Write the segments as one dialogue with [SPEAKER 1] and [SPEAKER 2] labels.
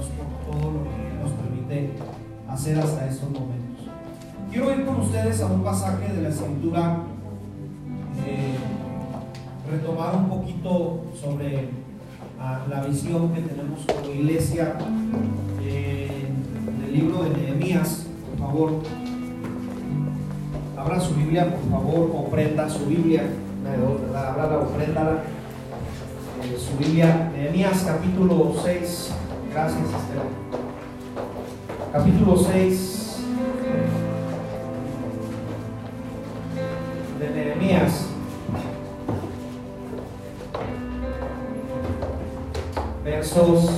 [SPEAKER 1] Dios por todo lo que nos permite hacer hasta estos momentos. Quiero ir con ustedes a un pasaje de la escritura, eh, retomar un poquito sobre ah, la visión que tenemos como iglesia eh, en el libro de Nehemías, por favor. Abra su Biblia, por favor, o prenda su Biblia. Abra la ofrenda eh, su Biblia, Nehemías capítulo 6. Gracias, Estela. Capítulo 6 de Nehemías. Versos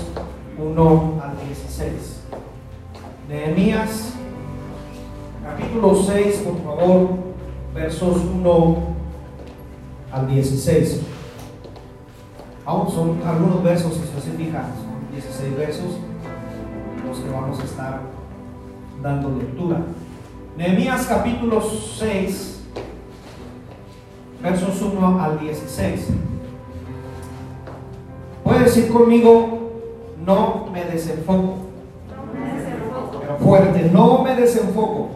[SPEAKER 1] 1 al 16. Nehemías capítulo 6, por favor, versos 1 al 16. Aún son algunos versos, si se fijan, son 16 versos los que vamos a estar dando lectura. Nehemías capítulo 6, versos 1 al 16. Puede decir conmigo, no me desenfoco. Pero fuerte, no me desenfoco.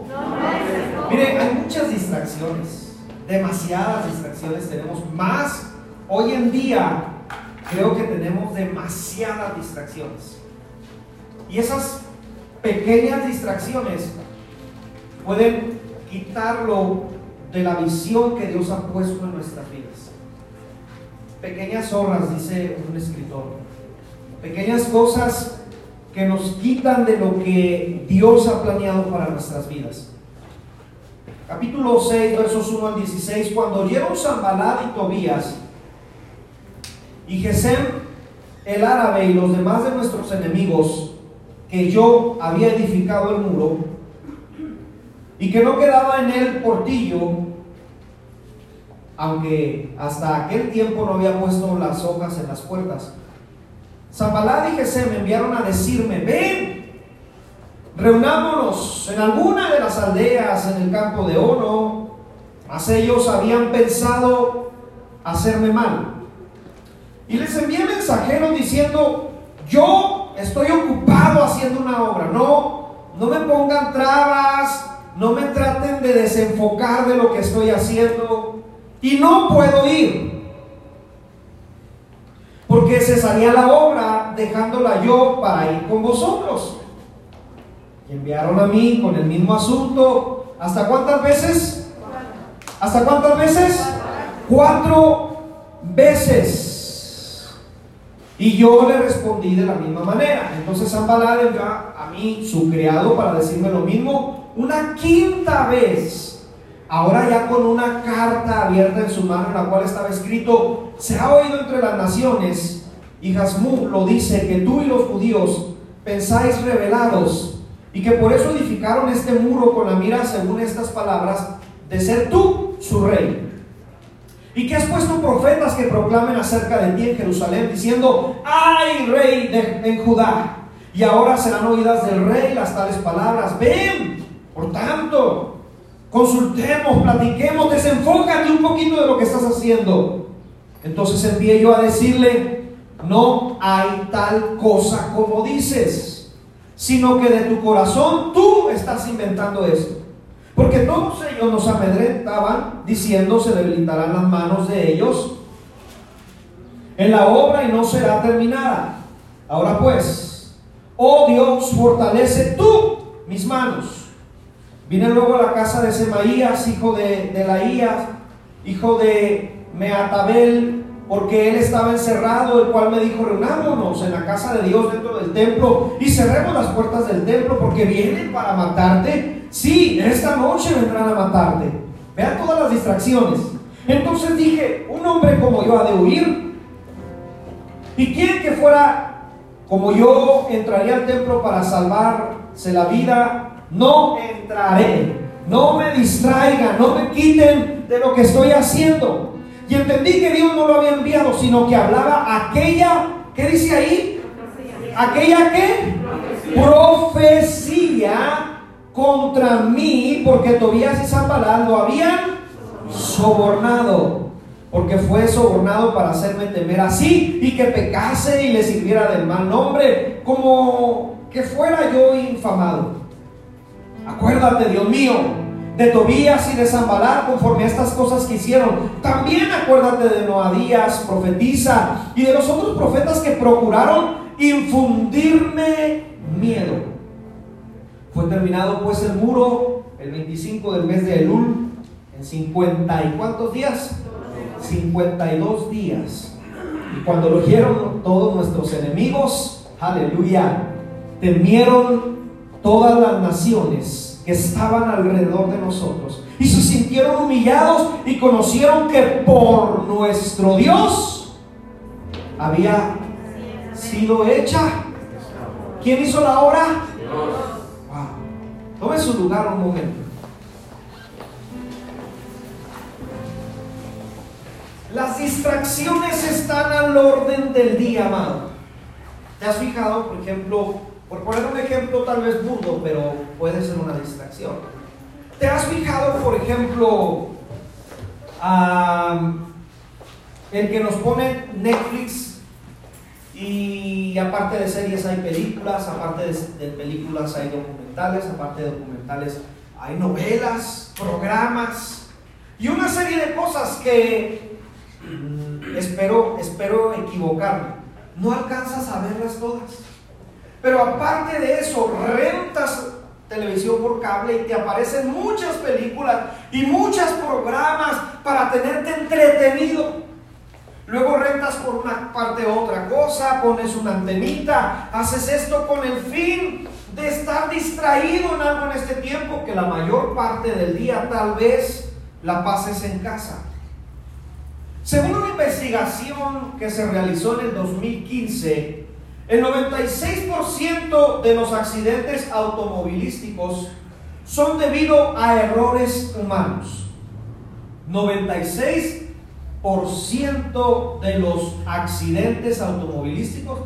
[SPEAKER 1] Mire, hay muchas distracciones, demasiadas distracciones tenemos, más hoy en día creo que tenemos demasiadas distracciones. Y esas pequeñas distracciones pueden quitarlo de la visión que Dios ha puesto en nuestras vidas. Pequeñas zorras, dice un escritor. Pequeñas cosas que nos quitan de lo que Dios ha planeado para nuestras vidas. Capítulo 6, versos 1 al 16. Cuando oyeron Zambalad y Tobías y Gesem el árabe y los demás de nuestros enemigos que yo había edificado el muro y que no quedaba en él portillo, aunque hasta aquel tiempo no había puesto las hojas en las puertas. Zambalad y Gesem me enviaron a decirme, ven, reunámonos en alguna de las aldeas en el campo de Ono, mas ellos habían pensado hacerme mal. Y les envié mensajeros diciendo, yo estoy ocupado haciendo una obra, no, no me pongan trabas, no me traten de desenfocar de lo que estoy haciendo y no puedo ir. Porque cesaría la obra dejándola yo para ir con vosotros. Y enviaron a mí con el mismo asunto. ¿Hasta cuántas veces? ¿Hasta cuántas veces? Cuatro veces. Y yo le respondí de la misma manera. Entonces Zambalá envió a mí, su criado, para decirme lo mismo una quinta vez. Ahora ya con una carta abierta en su mano en la cual estaba escrito, se ha oído entre las naciones, y Jasmú lo dice, que tú y los judíos pensáis revelados, y que por eso edificaron este muro con la mira, según estas palabras, de ser tú su rey. Y que has puesto profetas que proclamen acerca de ti en Jerusalén, diciendo, ¡ay, rey de, en Judá! Y ahora serán oídas del rey las tales palabras. Ven, por tanto, consultemos, platiquemos, desenfócate un poquito de lo que estás haciendo. Entonces envié yo a decirle, no hay tal cosa como dices, sino que de tu corazón tú estás inventando esto. Porque todos ellos nos amedrentaban diciendo se debilitarán las manos de ellos en la obra y no será terminada. Ahora pues, oh Dios, fortalece tú mis manos. Vine luego a la casa de Semaías, hijo de, de Laías, hijo de Meatabel, porque él estaba encerrado, el cual me dijo, reunámonos en la casa de Dios dentro del templo y cerremos las puertas del templo porque vienen para matarte. Sí, esta noche vendrán a matarte. Vean todas las distracciones. Entonces dije, un hombre como yo ha de huir. ¿Y quién que fuera como yo entraría al templo para salvarse la vida? No entraré. No me distraigan, no me quiten de lo que estoy haciendo. Y entendí que Dios no lo había enviado, sino que hablaba aquella, ¿qué dice ahí? Aquella que profecía contra mí, porque Tobías y Zambalá lo habían sobornado, porque fue sobornado para hacerme temer así y que pecase y le sirviera del mal nombre, como que fuera yo infamado. Acuérdate, Dios mío, de Tobías y de Zambalar conforme a estas cosas que hicieron. También acuérdate de Noadías, profetiza, y de los otros profetas que procuraron infundirme miedo. Fue terminado pues el muro el 25 del mes de Elul en 50 y cuántos días? 52 días. Y cuando lo oyeron todos nuestros enemigos, aleluya, temieron todas las naciones que estaban alrededor de nosotros y se sintieron humillados y conocieron que por nuestro Dios había sido hecha. ¿Quién hizo la obra? Wow. Tome su lugar un momento. Las distracciones están al orden del día, amado. ¿Te has fijado, por ejemplo, por poner un ejemplo tal vez burdo, pero puede ser una distracción? ¿Te has fijado, por ejemplo, el que nos pone Netflix y aparte de series hay películas, aparte de películas hay documentales, aparte de documentales hay novelas, programas y una serie de cosas que Mm, espero, espero equivocarme. No alcanzas a verlas todas. Pero aparte de eso, rentas televisión por cable y te aparecen muchas películas y muchos programas para tenerte entretenido. Luego rentas por una parte otra cosa, pones una antenita, haces esto con el fin de estar distraído en algo en este tiempo que la mayor parte del día tal vez la pases en casa. Según una investigación que se realizó en el 2015, el 96% de los accidentes automovilísticos son debido a errores humanos. 96% de los accidentes automovilísticos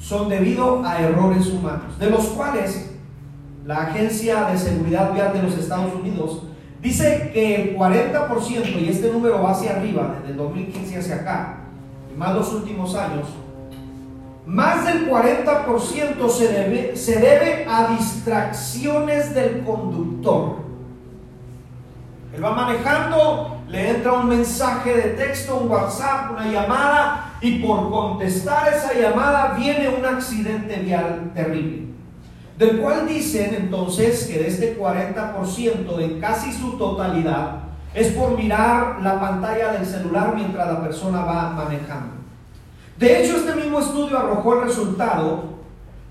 [SPEAKER 1] son debido a errores humanos, de los cuales la Agencia de Seguridad Vial de los Estados Unidos Dice que el 40%, y este número va hacia arriba, desde el 2015 hacia acá, y más los últimos años, más del 40% se debe, se debe a distracciones del conductor. Él va manejando, le entra un mensaje de texto, un WhatsApp, una llamada, y por contestar esa llamada viene un accidente vial terrible del cual dicen entonces que de este 40% en casi su totalidad es por mirar la pantalla del celular mientras la persona va manejando. De hecho, este mismo estudio arrojó el resultado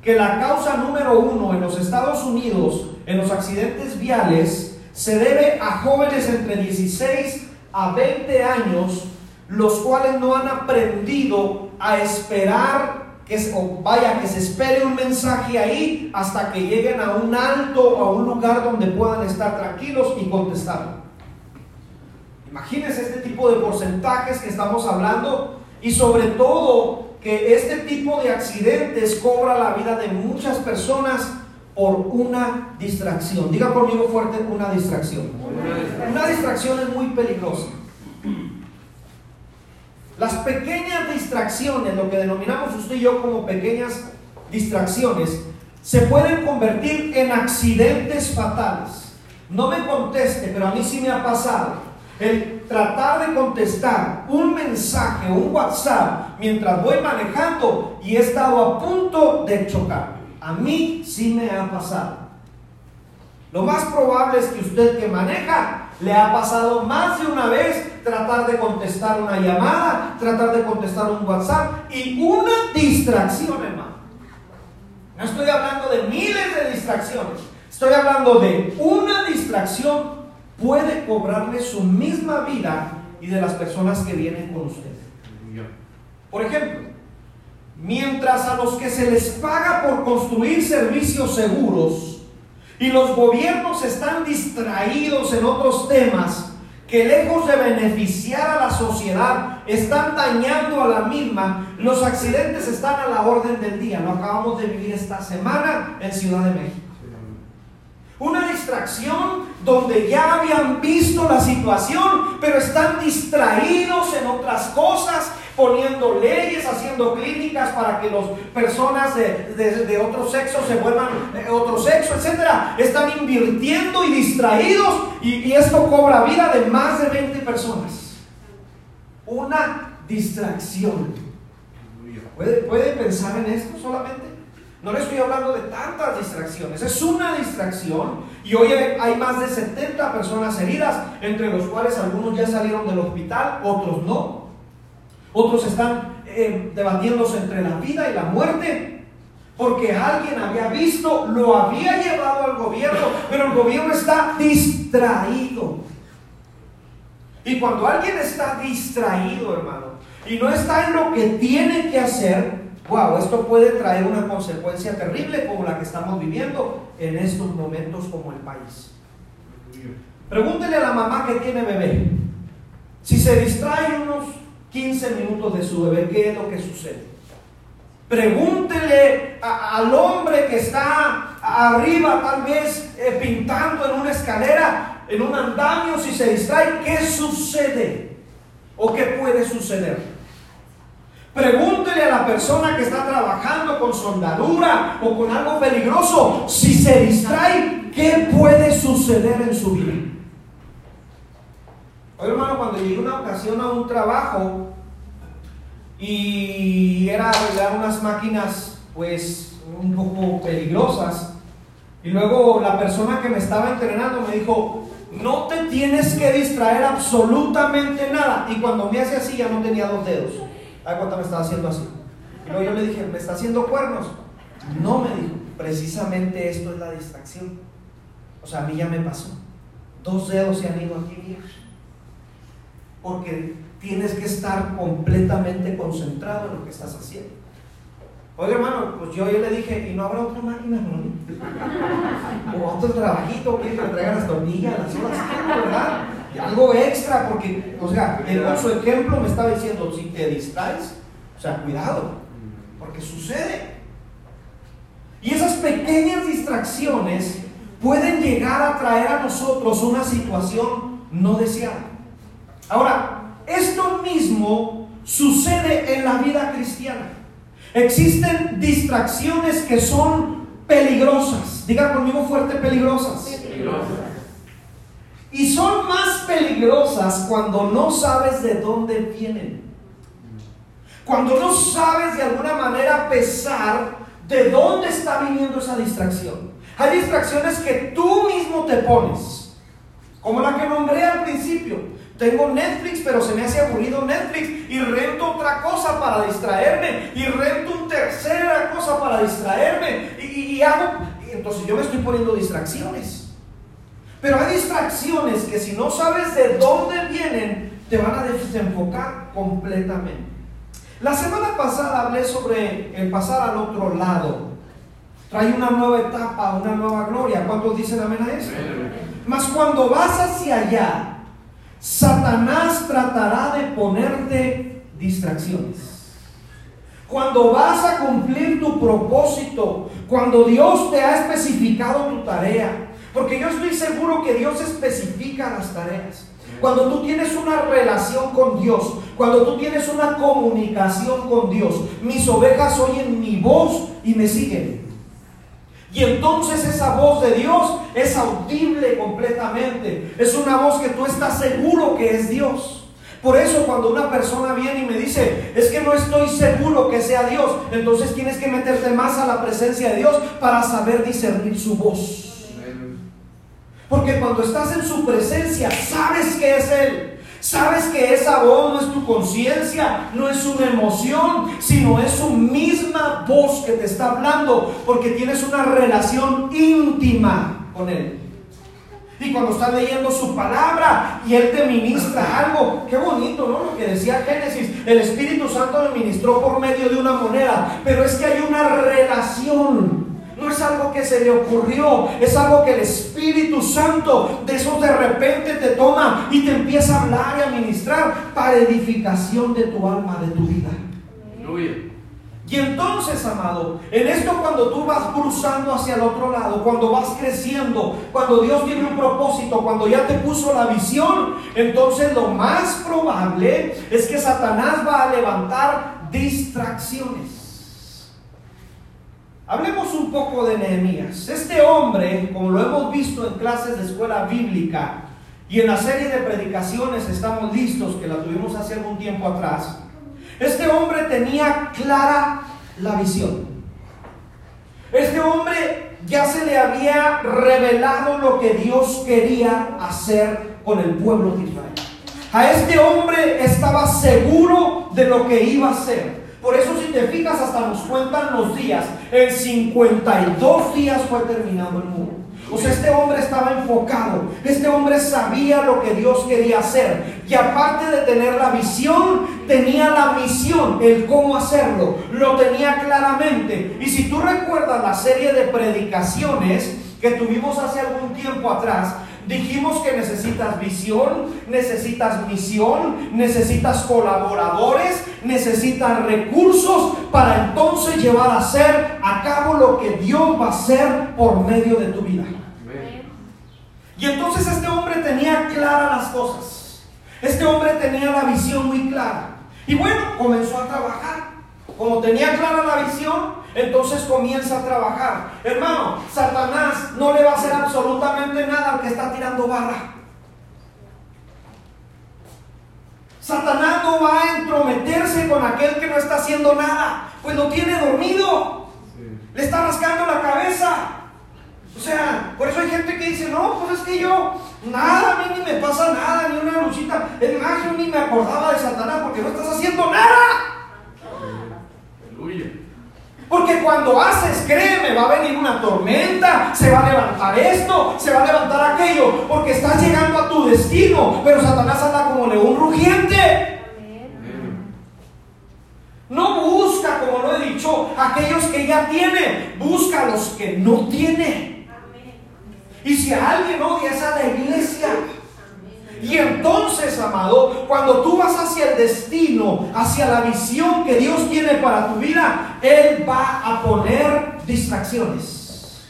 [SPEAKER 1] que la causa número uno en los Estados Unidos en los accidentes viales se debe a jóvenes entre 16 a 20 años, los cuales no han aprendido a esperar que o vaya, que se espere un mensaje ahí hasta que lleguen a un alto o a un lugar donde puedan estar tranquilos y contestar. Imagínense este tipo de porcentajes que estamos hablando y sobre todo que este tipo de accidentes cobra la vida de muchas personas por una distracción. Diga conmigo fuerte, una distracción. Una distracción es muy peligrosa. Las pequeñas distracciones, lo que denominamos usted y yo como pequeñas distracciones, se pueden convertir en accidentes fatales. No me conteste, pero a mí sí me ha pasado. El tratar de contestar un mensaje un WhatsApp mientras voy manejando y he estado a punto de chocar. A mí sí me ha pasado. Lo más probable es que usted que maneja le ha pasado más de una vez tratar de contestar una llamada, tratar de contestar un WhatsApp y una distracción, hermano. No estoy hablando de miles de distracciones, estoy hablando de una distracción puede cobrarle su misma vida y de las personas que vienen con usted. Por ejemplo, mientras a los que se les paga por construir servicios seguros, y los gobiernos están distraídos en otros temas que lejos de beneficiar a la sociedad, están dañando a la misma. Los accidentes están a la orden del día. Lo acabamos de vivir esta semana en Ciudad de México. Una distracción donde ya habían visto la situación, pero están distraídos en otras cosas poniendo leyes, haciendo clínicas para que las personas de, otro sexo se vuelvan eh, otro sexo, etc. Están invirtiendo y distraídos y, y esto cobra vida de más de 20 personas. Una distracción. ¿Puede, ¿Puede pensar en esto solamente? No le estoy hablando de tantas distracciones, es una distracción y hoy hay más de 70 personas heridas, entre los cuales algunos ya salieron del hospital, otros no. Otros están eh, debatiéndose entre la vida y la muerte, porque alguien había visto, lo había llevado al gobierno, pero el gobierno está distraído. Y cuando alguien está distraído, hermano, y no está en lo que tiene que hacer, wow, esto puede traer una consecuencia terrible como la que estamos viviendo en estos momentos como el país. Pregúntele a la mamá que tiene bebé. Si se distrae unos 15 minutos de su bebé, ¿qué es lo que sucede? Pregúntele al hombre que está arriba, tal vez eh, pintando en una escalera, en un andamio, si se distrae, ¿qué sucede? ¿O qué puede suceder? Pregúntele a la persona que está trabajando con soldadura o con algo peligroso, si se distrae, ¿qué puede suceder en su vida? Oye, hermano, cuando llegué una ocasión a un trabajo y era arreglar unas máquinas, pues, un poco peligrosas, y luego la persona que me estaba entrenando me dijo, no te tienes que distraer absolutamente nada. Y cuando me hace así ya no tenía dos dedos. ¿A cuánto me estaba haciendo así? Y luego yo le dije, ¿me está haciendo cuernos? No me dijo, precisamente esto es la distracción. O sea, a mí ya me pasó. Dos dedos se han ido aquí, Porque tienes que estar completamente concentrado en lo que estás haciendo. Oye, hermano, pues yo, yo le dije, ¿y no habrá otra máquina? No? O otro trabajito que traigan las tortillas, las horas, ¿verdad? algo extra, porque, o sea, en su ejemplo me estaba diciendo, si te distraes, o sea, cuidado, porque sucede. Y esas pequeñas distracciones pueden llegar a traer a nosotros una situación no deseada. Ahora, esto mismo sucede en la vida cristiana. Existen distracciones que son peligrosas. Diga conmigo fuerte, peligrosas. Peligrosas. Y son más peligrosas cuando no sabes de dónde vienen. Cuando no sabes de alguna manera pesar de dónde está viniendo esa distracción. Hay distracciones que tú mismo te pones. Como la que nombré al principio. Tengo Netflix, pero se me hace aburrido Netflix y rento otra cosa para distraerme y rento una tercera cosa para distraerme y, y hago... Entonces yo me estoy poniendo distracciones. Pero hay distracciones que si no sabes de dónde vienen, te van a desenfocar completamente. La semana pasada hablé sobre el pasar al otro lado. Trae una nueva etapa, una nueva gloria. ¿Cuántos dicen amén a eso? Mas cuando vas hacia allá, Satanás tratará de ponerte distracciones. Cuando vas a cumplir tu propósito, cuando Dios te ha especificado tu tarea, porque yo estoy seguro que Dios especifica las tareas. Cuando tú tienes una relación con Dios, cuando tú tienes una comunicación con Dios, mis ovejas oyen mi voz y me siguen. Y entonces esa voz de Dios es audible completamente. Es una voz que tú estás seguro que es Dios. Por eso cuando una persona viene y me dice, es que no estoy seguro que sea Dios, entonces tienes que meterte más a la presencia de Dios para saber discernir su voz. Porque cuando estás en su presencia, sabes que es Él. Sabes que esa voz no es tu conciencia, no es una emoción, sino es su misma voz que te está hablando, porque tienes una relación íntima con Él. Y cuando estás leyendo su palabra y Él te ministra algo, qué bonito, ¿no? Lo que decía Génesis, el Espíritu Santo le ministró por medio de una moneda, pero es que hay una relación no es algo que se le ocurrió, es algo que el Espíritu Santo de eso de repente te toma y te empieza a hablar y a ministrar para edificación de tu alma, de tu vida. Y entonces, amado, en esto cuando tú vas cruzando hacia el otro lado, cuando vas creciendo, cuando Dios tiene un propósito, cuando ya te puso la visión, entonces lo más probable es que Satanás va a levantar distracciones. Hablemos un poco de Nehemías. Este hombre, como lo hemos visto en clases de escuela bíblica y en la serie de predicaciones estamos listos, que la tuvimos hace algún tiempo atrás, este hombre tenía clara la visión. Este hombre ya se le había revelado lo que Dios quería hacer con el pueblo de Israel. A este hombre estaba seguro de lo que iba a hacer. Por eso si te fijas hasta nos cuentan los días. En 52 días fue terminado el muro. O sea, este hombre estaba enfocado. Este hombre sabía lo que Dios quería hacer. Y aparte de tener la visión, tenía la misión, el cómo hacerlo. Lo tenía claramente. Y si tú recuerdas la serie de predicaciones que tuvimos hace algún tiempo atrás, Dijimos que necesitas visión, necesitas misión, necesitas colaboradores, necesitas recursos para entonces llevar a hacer a cabo lo que Dios va a hacer por medio de tu vida. Y entonces este hombre tenía claras las cosas. Este hombre tenía la visión muy clara. Y bueno, comenzó a trabajar. Como tenía clara la visión, entonces comienza a trabajar. Hermano, Satanás no le va a hacer absolutamente nada al que está tirando barra. Satanás no va a entrometerse con aquel que no está haciendo nada, pues lo tiene dormido. Le está rascando la cabeza. O sea, por eso hay gente que dice, no, pues es que yo, nada, a mí ni me pasa nada, ni una luchita. Es más, yo ni me acordaba de Satanás porque no estás haciendo nada. Porque cuando haces, créeme, va a venir una tormenta, se va a levantar esto, se va a levantar aquello, porque estás llegando a tu destino. Pero Satanás anda como león rugiente. No busca, como lo he dicho, aquellos que ya tiene, busca a los que no tiene. Y si alguien odia es a la iglesia. Y entonces, amado, cuando tú vas hacia el destino, hacia la visión que Dios tiene para tu vida, Él va a poner distracciones.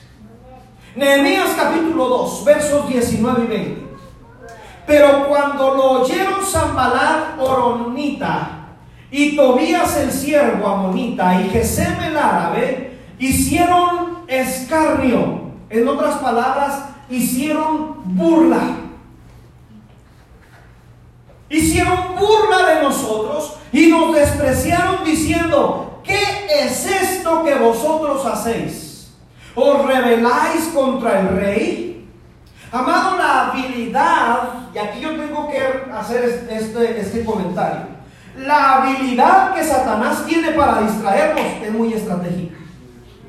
[SPEAKER 1] Nehemías capítulo 2, versos 19 y 20. Pero cuando lo oyeron Zambalat Oronita y Tobías el siervo amonita y Gesem el árabe, hicieron escarnio. En otras palabras, hicieron burla hicieron burla de nosotros y nos despreciaron diciendo, ¿qué es esto que vosotros hacéis? ¿Os rebeláis contra el rey? Amado, la habilidad, y aquí yo tengo que hacer este, este comentario, la habilidad que Satanás tiene para distraernos es muy estratégica,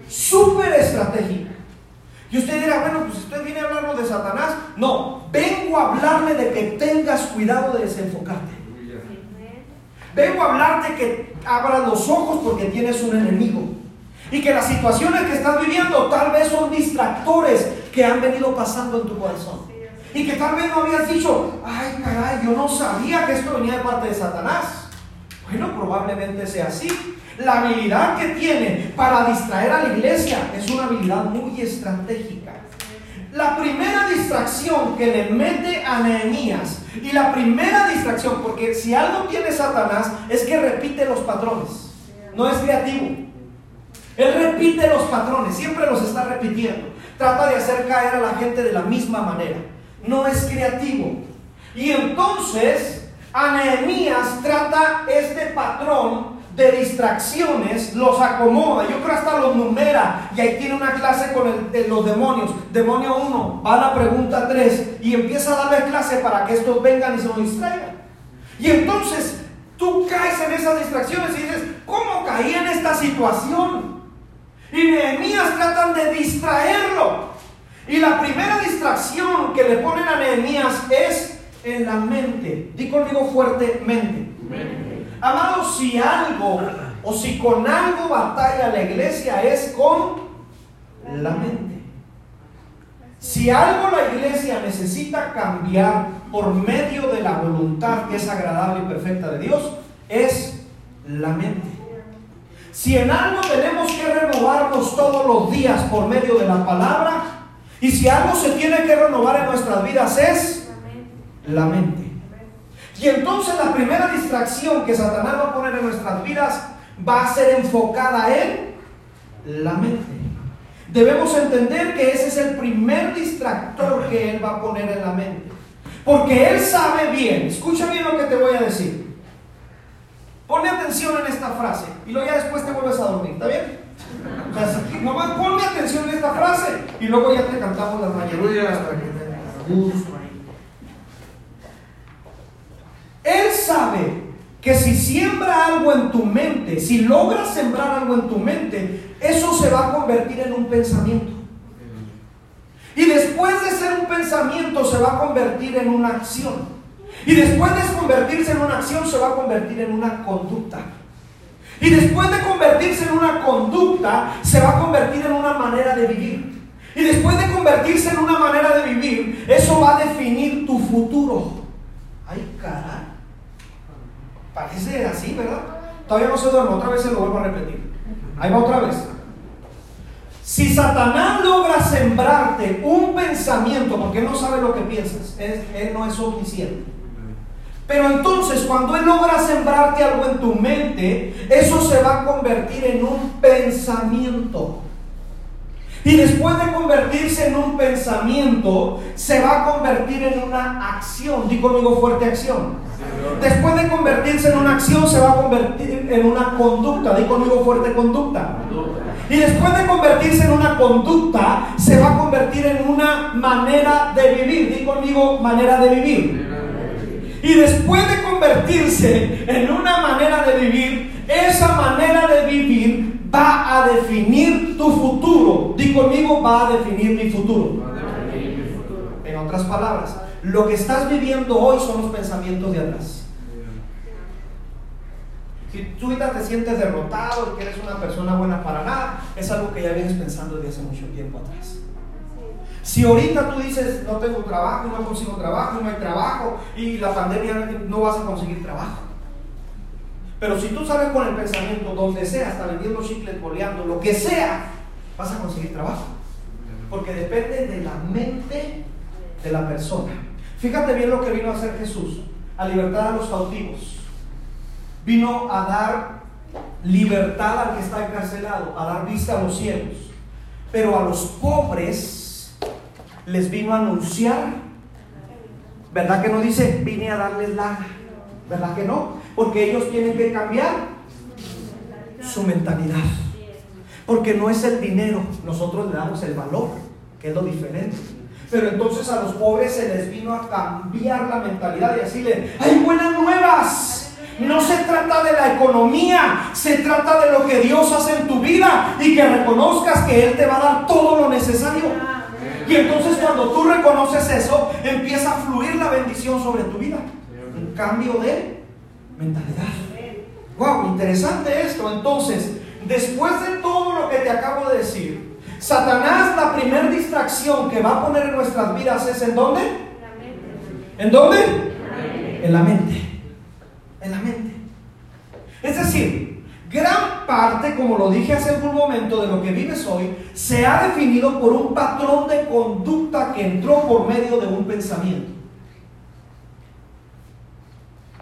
[SPEAKER 1] súper estratégica. Y usted dirá, bueno, pues usted viene a hablarnos de Satanás. No, vengo a hablarle de que tengas cuidado de desenfocarte. Vengo a hablarte que abras los ojos porque tienes un enemigo. Y que las situaciones que estás viviendo tal vez son distractores que han venido pasando en tu corazón. Y que tal vez no habías dicho, ay caray, yo no sabía que esto venía de parte de Satanás. Bueno, probablemente sea así. La habilidad que tiene para distraer a la iglesia es una habilidad muy estratégica. La primera distracción que le mete a Nehemías y la primera distracción, porque si algo tiene Satanás es que repite los patrones, no es creativo. Él repite los patrones, siempre los está repitiendo. Trata de hacer caer a la gente de la misma manera. No es creativo. Y entonces a Nehemías trata este patrón de distracciones los acomoda. Yo creo hasta los numera. Y ahí tiene una clase con los demonios. Demonio 1, va a la pregunta 3 y empieza a darle clase para que estos vengan y se nos distraigan. Y entonces tú caes en esas distracciones y dices, ¿cómo caí en esta situación? Y Nehemías tratan de distraerlo. Y la primera distracción que le ponen a Nehemías es en la mente. Di conmigo fuertemente. Amados, si algo o si con algo batalla la iglesia es con la mente. Si algo la iglesia necesita cambiar por medio de la voluntad que es agradable y perfecta de Dios, es la mente. si en algo tenemos que renovarnos todos los días por medio de la palabra, y si algo se tiene que renovar en nuestras vidas es la mente. Y entonces la primera distracción que Satanás va a poner en nuestras vidas va a ser enfocada en la mente. Debemos entender que ese es el primer distractor que Él va a poner en la mente. Porque Él sabe bien, escucha bien lo que te voy a decir. Ponme atención en esta frase y luego ya después te vuelves a dormir, ¿está bien? O sea, nomás atención en esta frase y luego ya te cantamos las mañanitas para que te gusto Él sabe que si siembra algo en tu mente, si logras sembrar algo en tu mente, eso se va a convertir en un pensamiento. Y después de ser un pensamiento se va a convertir en una acción. Y después de convertirse en una acción se va a convertir en una conducta. Y después de convertirse en una conducta se va a convertir en una manera de vivir. Y después de convertirse en una manera de vivir, eso va a definir tu futuro. Ay, caray. Parece así, ¿verdad? Todavía no se duerme, otra vez se lo vuelvo a repetir. Ahí va otra vez. Si Satanás logra sembrarte un pensamiento, porque él no sabe lo que piensas, él, no es omnisciente. Pero entonces cuando Él logra sembrarte algo en tu mente, eso se va a convertir en un pensamiento. Y después de convertirse en un pensamiento, se va a convertir en una acción. Di conmigo fuerte acción. Después de convertirse en una acción, se va a convertir en una conducta. Di conmigo fuerte conducta. Y después de convertirse en una conducta, se va a convertir en una manera de vivir. Di conmigo manera de vivir. Y después de convertirse en una manera de vivir, esa manera de vivir va a definir tu futuro. Di conmigo, va a definir mi futuro. En otras palabras, lo que estás viviendo hoy son los pensamientos de atrás. Si tú ahorita te sientes derrotado y que eres una persona buena para nada, es algo que ya vienes pensando desde hace mucho tiempo atrás. Si ahorita tú dices, no tengo trabajo, no consigo trabajo, no hay trabajo y la pandemia no vas a conseguir trabajo. Pero si tú sales con el pensamiento donde sea, hasta vendiendo chicles, boleando, lo que sea, vas a conseguir trabajo. Porque depende de la mente de la persona. Fíjate bien lo que vino a hacer Jesús, a libertar a los cautivos vino a dar libertad al que está encarcelado, a dar vista a los cielos. Pero a los pobres les vino a anunciar, ¿verdad que no dice, vine a darles la, ¿verdad que no? Porque ellos tienen que cambiar su mentalidad. Porque no es el dinero, nosotros le damos el valor, que es lo diferente. Pero entonces a los pobres se les vino a cambiar la mentalidad y decirle, hay buenas nuevas no se trata de la economía, se trata de lo que Dios hace en tu vida y que reconozcas que Él te va a dar todo lo necesario. Y entonces cuando tú reconoces eso, empieza a fluir la bendición sobre tu vida. Un cambio de mentalidad. Wow, interesante esto. Entonces, después de todo lo que te acabo de decir, Satanás la primera distracción que va a poner en nuestras vidas es en dónde? ¿En dónde? En la mente en la mente. Es decir, gran parte, como lo dije hace algún momento, de lo que vives hoy se ha definido por un patrón de conducta que entró por medio de un pensamiento.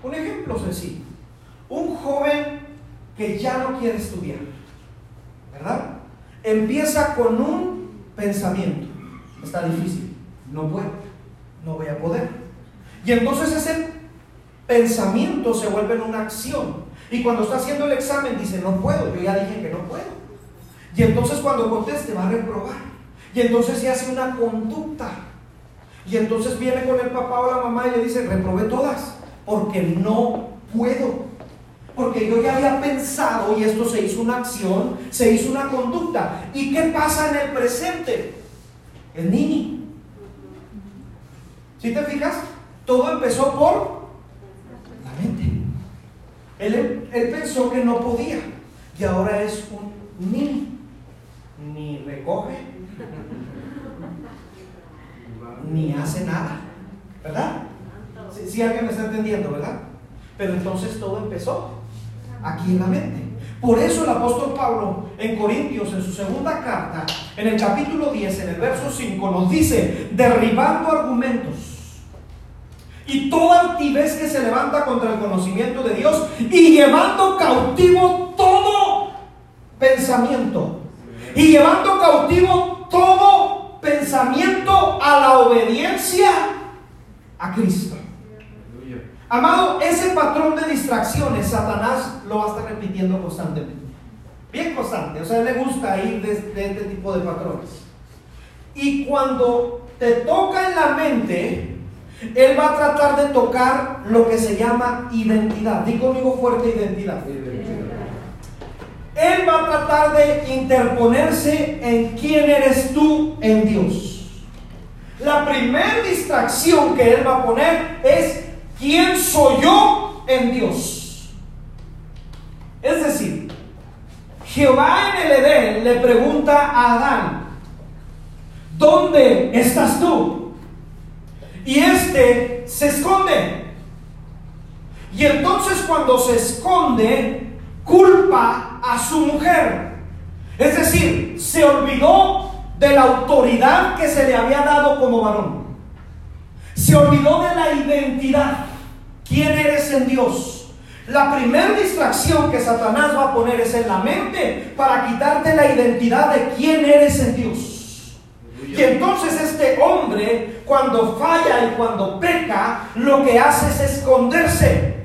[SPEAKER 1] Un ejemplo sencillo. Un joven que ya no quiere estudiar, ¿verdad? Empieza con un pensamiento. Está difícil, no puedo, no voy a poder. Y entonces ese pensamiento se vuelve en una acción. Y cuando está haciendo el examen dice, no puedo, yo ya dije que no puedo. Y entonces cuando conteste va a reprobar. Y entonces se hace una conducta. Y entonces viene con el papá o la mamá y le dice, reprobé todas, porque no puedo. Porque yo ya había pensado y esto se hizo una acción, se hizo una conducta. ¿Y qué pasa en el presente? El niño. Si te fijas? Todo empezó por él, pensó que no podía y ahora es un ni, ni recoge, ni hace nada, ¿verdad? Si alguien me está entendiendo, ¿verdad? Pero entonces todo empezó aquí en la mente. Por eso el apóstol Pablo en Corintios, en su segunda carta, en el capítulo 10, en el verso 5, nos dice, derribando argumentos y toda altivez que se levanta contra el conocimiento de Dios y llevando cautivo todo pensamiento. Y llevando cautivo todo pensamiento a la obediencia a Cristo. Amado, ese patrón de distracciones, Satanás lo va a estar repitiendo constantemente. Bien constante, o sea, le gusta ir de, este tipo de patrones. Y cuando te toca en la mente, él va a tratar de tocar lo que se llama identidad. Digo conmigo fuerte identidad. Él va a tratar de interponerse en quién eres tú en Dios. La primera distracción que él va a poner es ¿quién soy yo en Dios? Es decir, Jehová en el Edén le pregunta a Adán, ¿dónde estás tú? Y este se esconde. Y entonces cuando se esconde, culpa a su mujer. Es decir, se olvidó de la autoridad que se le había dado como varón. Se olvidó de la identidad. ¿Quién eres en Dios? La primera distracción que Satanás va a poner es en la mente para quitarte la identidad de quién eres en Dios. Y entonces este hombre, cuando falla y cuando peca, lo que hace es esconderse.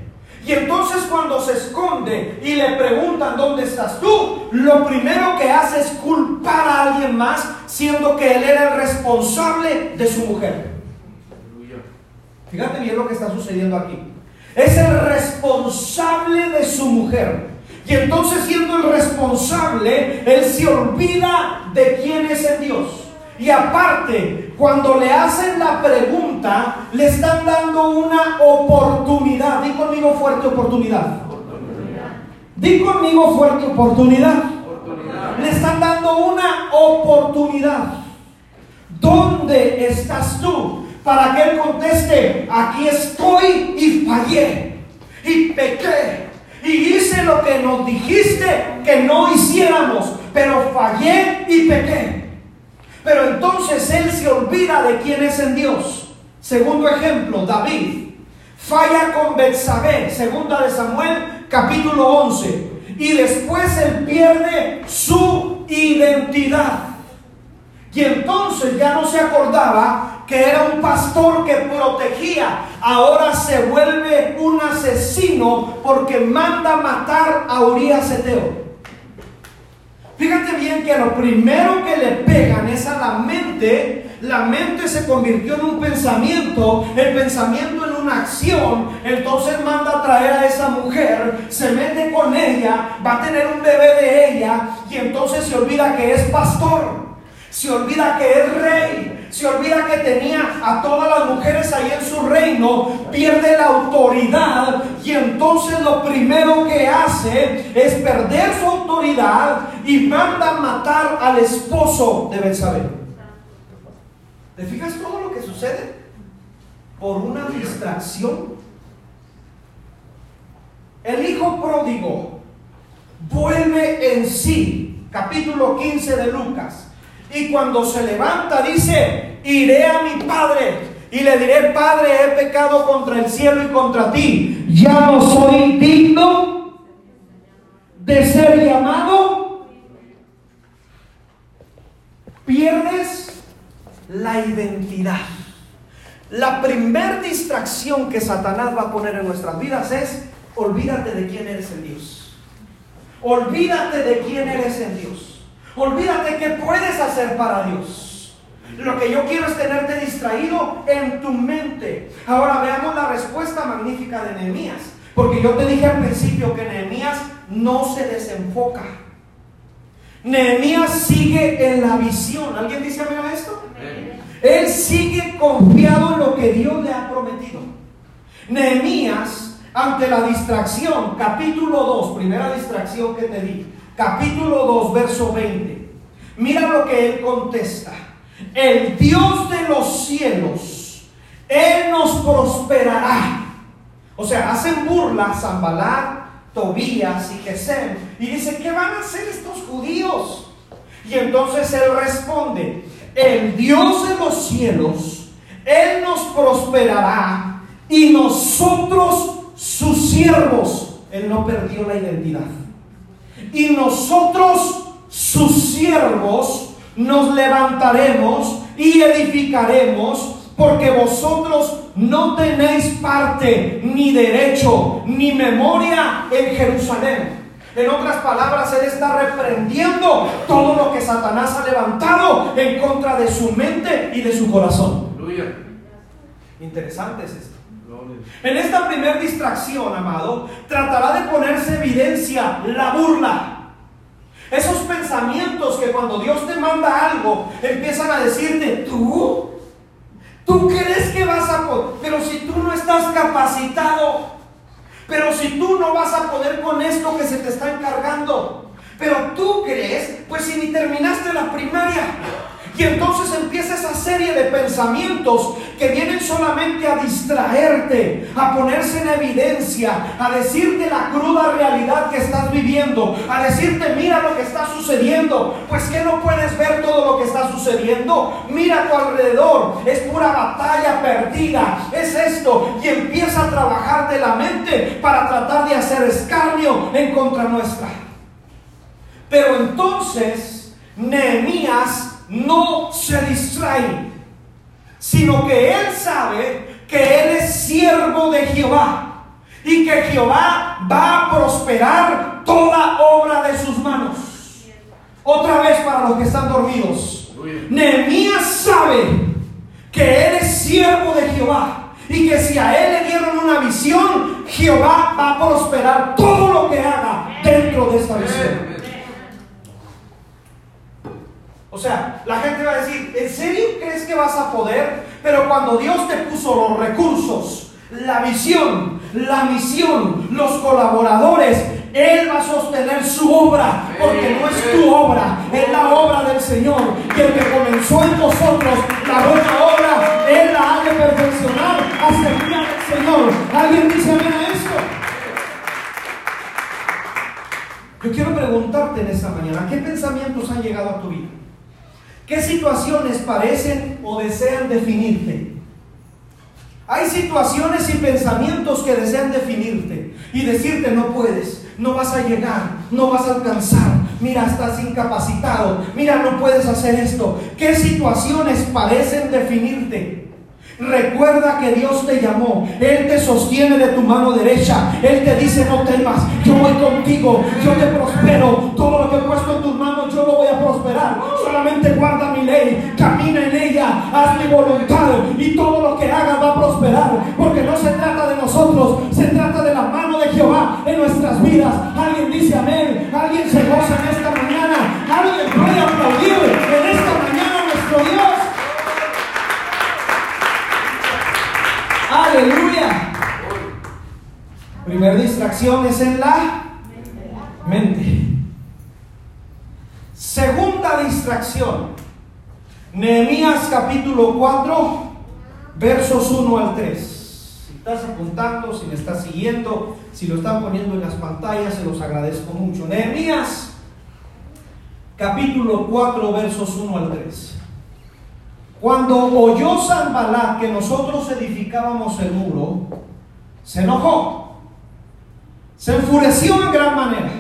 [SPEAKER 1] Y entonces cuando se esconde y le preguntan dónde estás tú, lo primero que hace es culpar a alguien más, siendo que él era el responsable de su mujer. Fíjate bien lo que está sucediendo aquí. Es el responsable de su mujer. Y entonces siendo el responsable, él se olvida de quién es en Dios. Y aparte, cuando le hacen la pregunta, le están dando una oportunidad. Di conmigo fuerte oportunidad. oportunidad. Di conmigo fuerte oportunidad. oportunidad. Le están dando una oportunidad. ¿Dónde estás tú? Para que Él conteste, aquí estoy y fallé y pequé y hice lo que nos dijiste que no hiciéramos, pero fallé y pequé. Pero entonces Él se olvida de quién es en Dios. Segundo ejemplo, David falla con Betsabé, segunda de Samuel, capítulo 11. Y después él pierde su identidad. Y entonces ya no se acordaba que era un pastor que protegía, ahora se vuelve un asesino porque manda matar a Urias Eteo. Fíjate bien que lo primero que le pegan es a la mente, la mente se convirtió en un pensamiento, el pensamiento en una acción, entonces manda a traer a esa mujer, se mete con ella, va a tener un bebé de ella y entonces se olvida que es pastor, se olvida que es rey, se olvida que tenía a todas las mujeres ahí en su reino, pierde la autoridad y entonces lo primero que hace es perder su autoridad y manda matar al esposo de Betsabé. ¿Te fijas todo lo que sucede? Por una distracción. El hijo pródigo vuelve en sí, capítulo 15 de Lucas. Y cuando se levanta dice, iré a mi padre y le diré, Padre, he pecado contra el cielo y contra ti. Ya no soy digno de ser llamado. Pierdes la identidad. La primer distracción que Satanás va a poner en nuestras vidas es, olvídate de quién eres en Dios. Olvídate de quién eres en Dios. Olvídate qué puedes hacer para Dios. Lo que yo quiero es tenerte distraído en tu mente. Ahora veamos la respuesta magnífica de Nehemías. Porque yo te dije al principio que Nehemías no se desenfoca. Nehemías sigue en la visión. ¿Alguien dice a esto? Él sigue confiado en lo que Dios le ha prometido. Nehemías, ante la distracción, capítulo 2, primera distracción que te di, capítulo 2, verso 20. Mira lo que él contesta. El Dios de los cielos, Él nos prosperará. O sea, hacen burla Zambalá, Tobías y Gesem. Y dice, ¿qué van a hacer estos judíos? Y entonces él responde, el Dios de los cielos, Él nos prosperará y nosotros sus siervos, Él no perdió la identidad. Y nosotros sus siervos nos levantaremos y edificaremos porque vosotros no tenéis parte, ni derecho, ni memoria en Jerusalén. En otras palabras, Él está reprendiendo todo lo que Satanás ha levantado en contra de su mente y de su corazón. Interesante es esto. En esta primera distracción, amado, tratará de ponerse evidencia la burla. Esos pensamientos que cuando Dios te manda algo, empiezan a decirte, tú, tú crees que vas a poder, pero si tú no estás capacitado, pero si tú no vas a poder con esto que se te está encargando, pero tú crees, pues si ni terminaste la primaria, y entonces empieza esa serie de pensamientos que vienen solamente a distraerte, a ponerse en evidencia, a decirte la cruda realidad que estás viviendo, a decirte mira lo que está sucediendo. Pues que no puedes ver todo lo que está sucediendo. Mira a tu alrededor, es pura batalla perdida, es esto. Y empieza a trabajar de la mente para tratar de hacer escarnio en contra nuestra. Pero entonces Nehemías no se distrae, sino que él sabe que él es siervo de Jehová y que Jehová va a prosperar toda obra de sus manos. Otra vez para los que están dormidos. Nehemías sabe que él es siervo de Jehová y que si a él le dieron una visión, Jehová va a prosperar todo lo que haga dentro de esta visión. O sea, la gente va a decir, ¿en serio crees que vas a poder? Pero cuando Dios te puso los recursos, la visión, la misión, los colaboradores, Él va a sostener su obra, porque no es tu obra, es la obra del Señor. Y el que comenzó en nosotros la buena obra, Él la ha de perfeccionar hasta el día del Señor. ¿Alguien dice amén a esto? Yo quiero preguntarte en esta mañana, ¿qué pensamientos han llegado a tu vida? ¿Qué situaciones parecen o desean definirte? Hay situaciones y pensamientos que desean definirte y decirte no puedes, no vas a llegar, no vas a alcanzar, mira, estás incapacitado, mira, no puedes hacer esto. ¿Qué situaciones parecen definirte? Recuerda que Dios te llamó, Él te sostiene de tu mano derecha, Él te dice no temas, yo voy contigo, yo te prospero, todo lo que he puesto en tus manos yo lo voy a prosperar, solamente guarda mi ley, camina en ella, haz mi voluntad. Y todo lo que hagas va a prosperar, porque no se trata de nosotros, se trata de la mano de Jehová en nuestras vidas. Alguien dice amén, alguien se goza en esta mañana, alguien puede aplaudir en esta mañana a nuestro Dios. Aleluya. Primera distracción es en la mente. Segunda distracción. Nehemías capítulo 4, versos 1 al 3. Si estás apuntando, si me estás siguiendo, si lo están poniendo en las pantallas, se los agradezco mucho. Nehemías capítulo 4, versos 1 al 3. Cuando oyó Sanballat que nosotros edificábamos el muro, se enojó, se enfureció en gran manera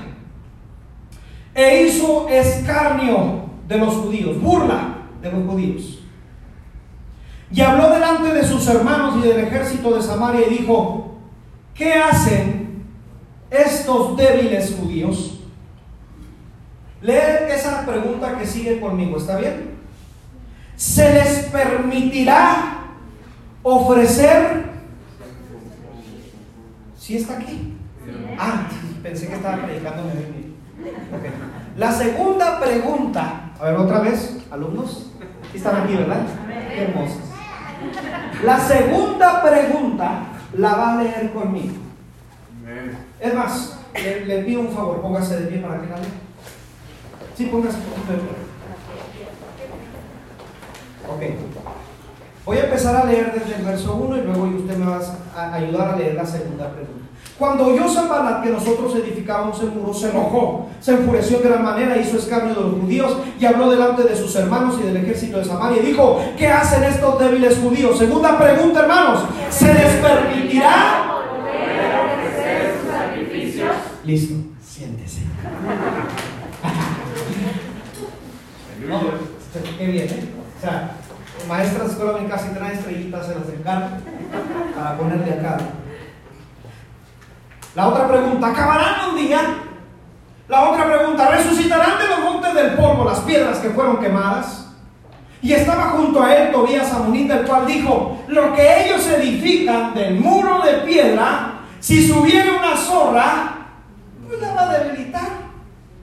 [SPEAKER 1] e hizo escarnio de los judíos, burla de los judíos. Y habló delante de sus hermanos y del ejército de Samaria y dijo, ¿qué hacen estos débiles judíos? Lee esa pregunta que sigue conmigo, ¿está bien? Se les permitirá ofrecer. Si está aquí? Ah, pensé que estaba predicando. La segunda pregunta, a ver otra vez, alumnos, están aquí, ¿verdad? Qué hermosos. La segunda pregunta la va a leer conmigo. Es más, le, pido un favor, póngase de pie para que la lea. Sí, póngase de pie. Ok. Voy a empezar a leer desde el verso 1 y luego usted me va a ayudar a leer la segunda pregunta. Cuando oyó Zambalat que nosotros edificábamos el muro, se enojó, se enfureció de gran manera, hizo escarnio de los judíos y habló delante de sus hermanos y del ejército de Samaria y dijo, ¿qué hacen estos débiles judíos? Segunda pregunta, hermanos, ¿se les permitirá? Listo, siéntese. no, qué bien, ¿eh? Sea, maestras escuela casi traen estrellitas en las encargo para ponerle acá. La otra pregunta, ¿acabarán un día? La otra pregunta, ¿resucitarán de los montes del polvo las piedras que fueron quemadas? Y estaba junto a él Tobías Amonita, el cual dijo, lo que ellos edifican del muro de piedra, si subiera una zorra, pues la va a debilitar,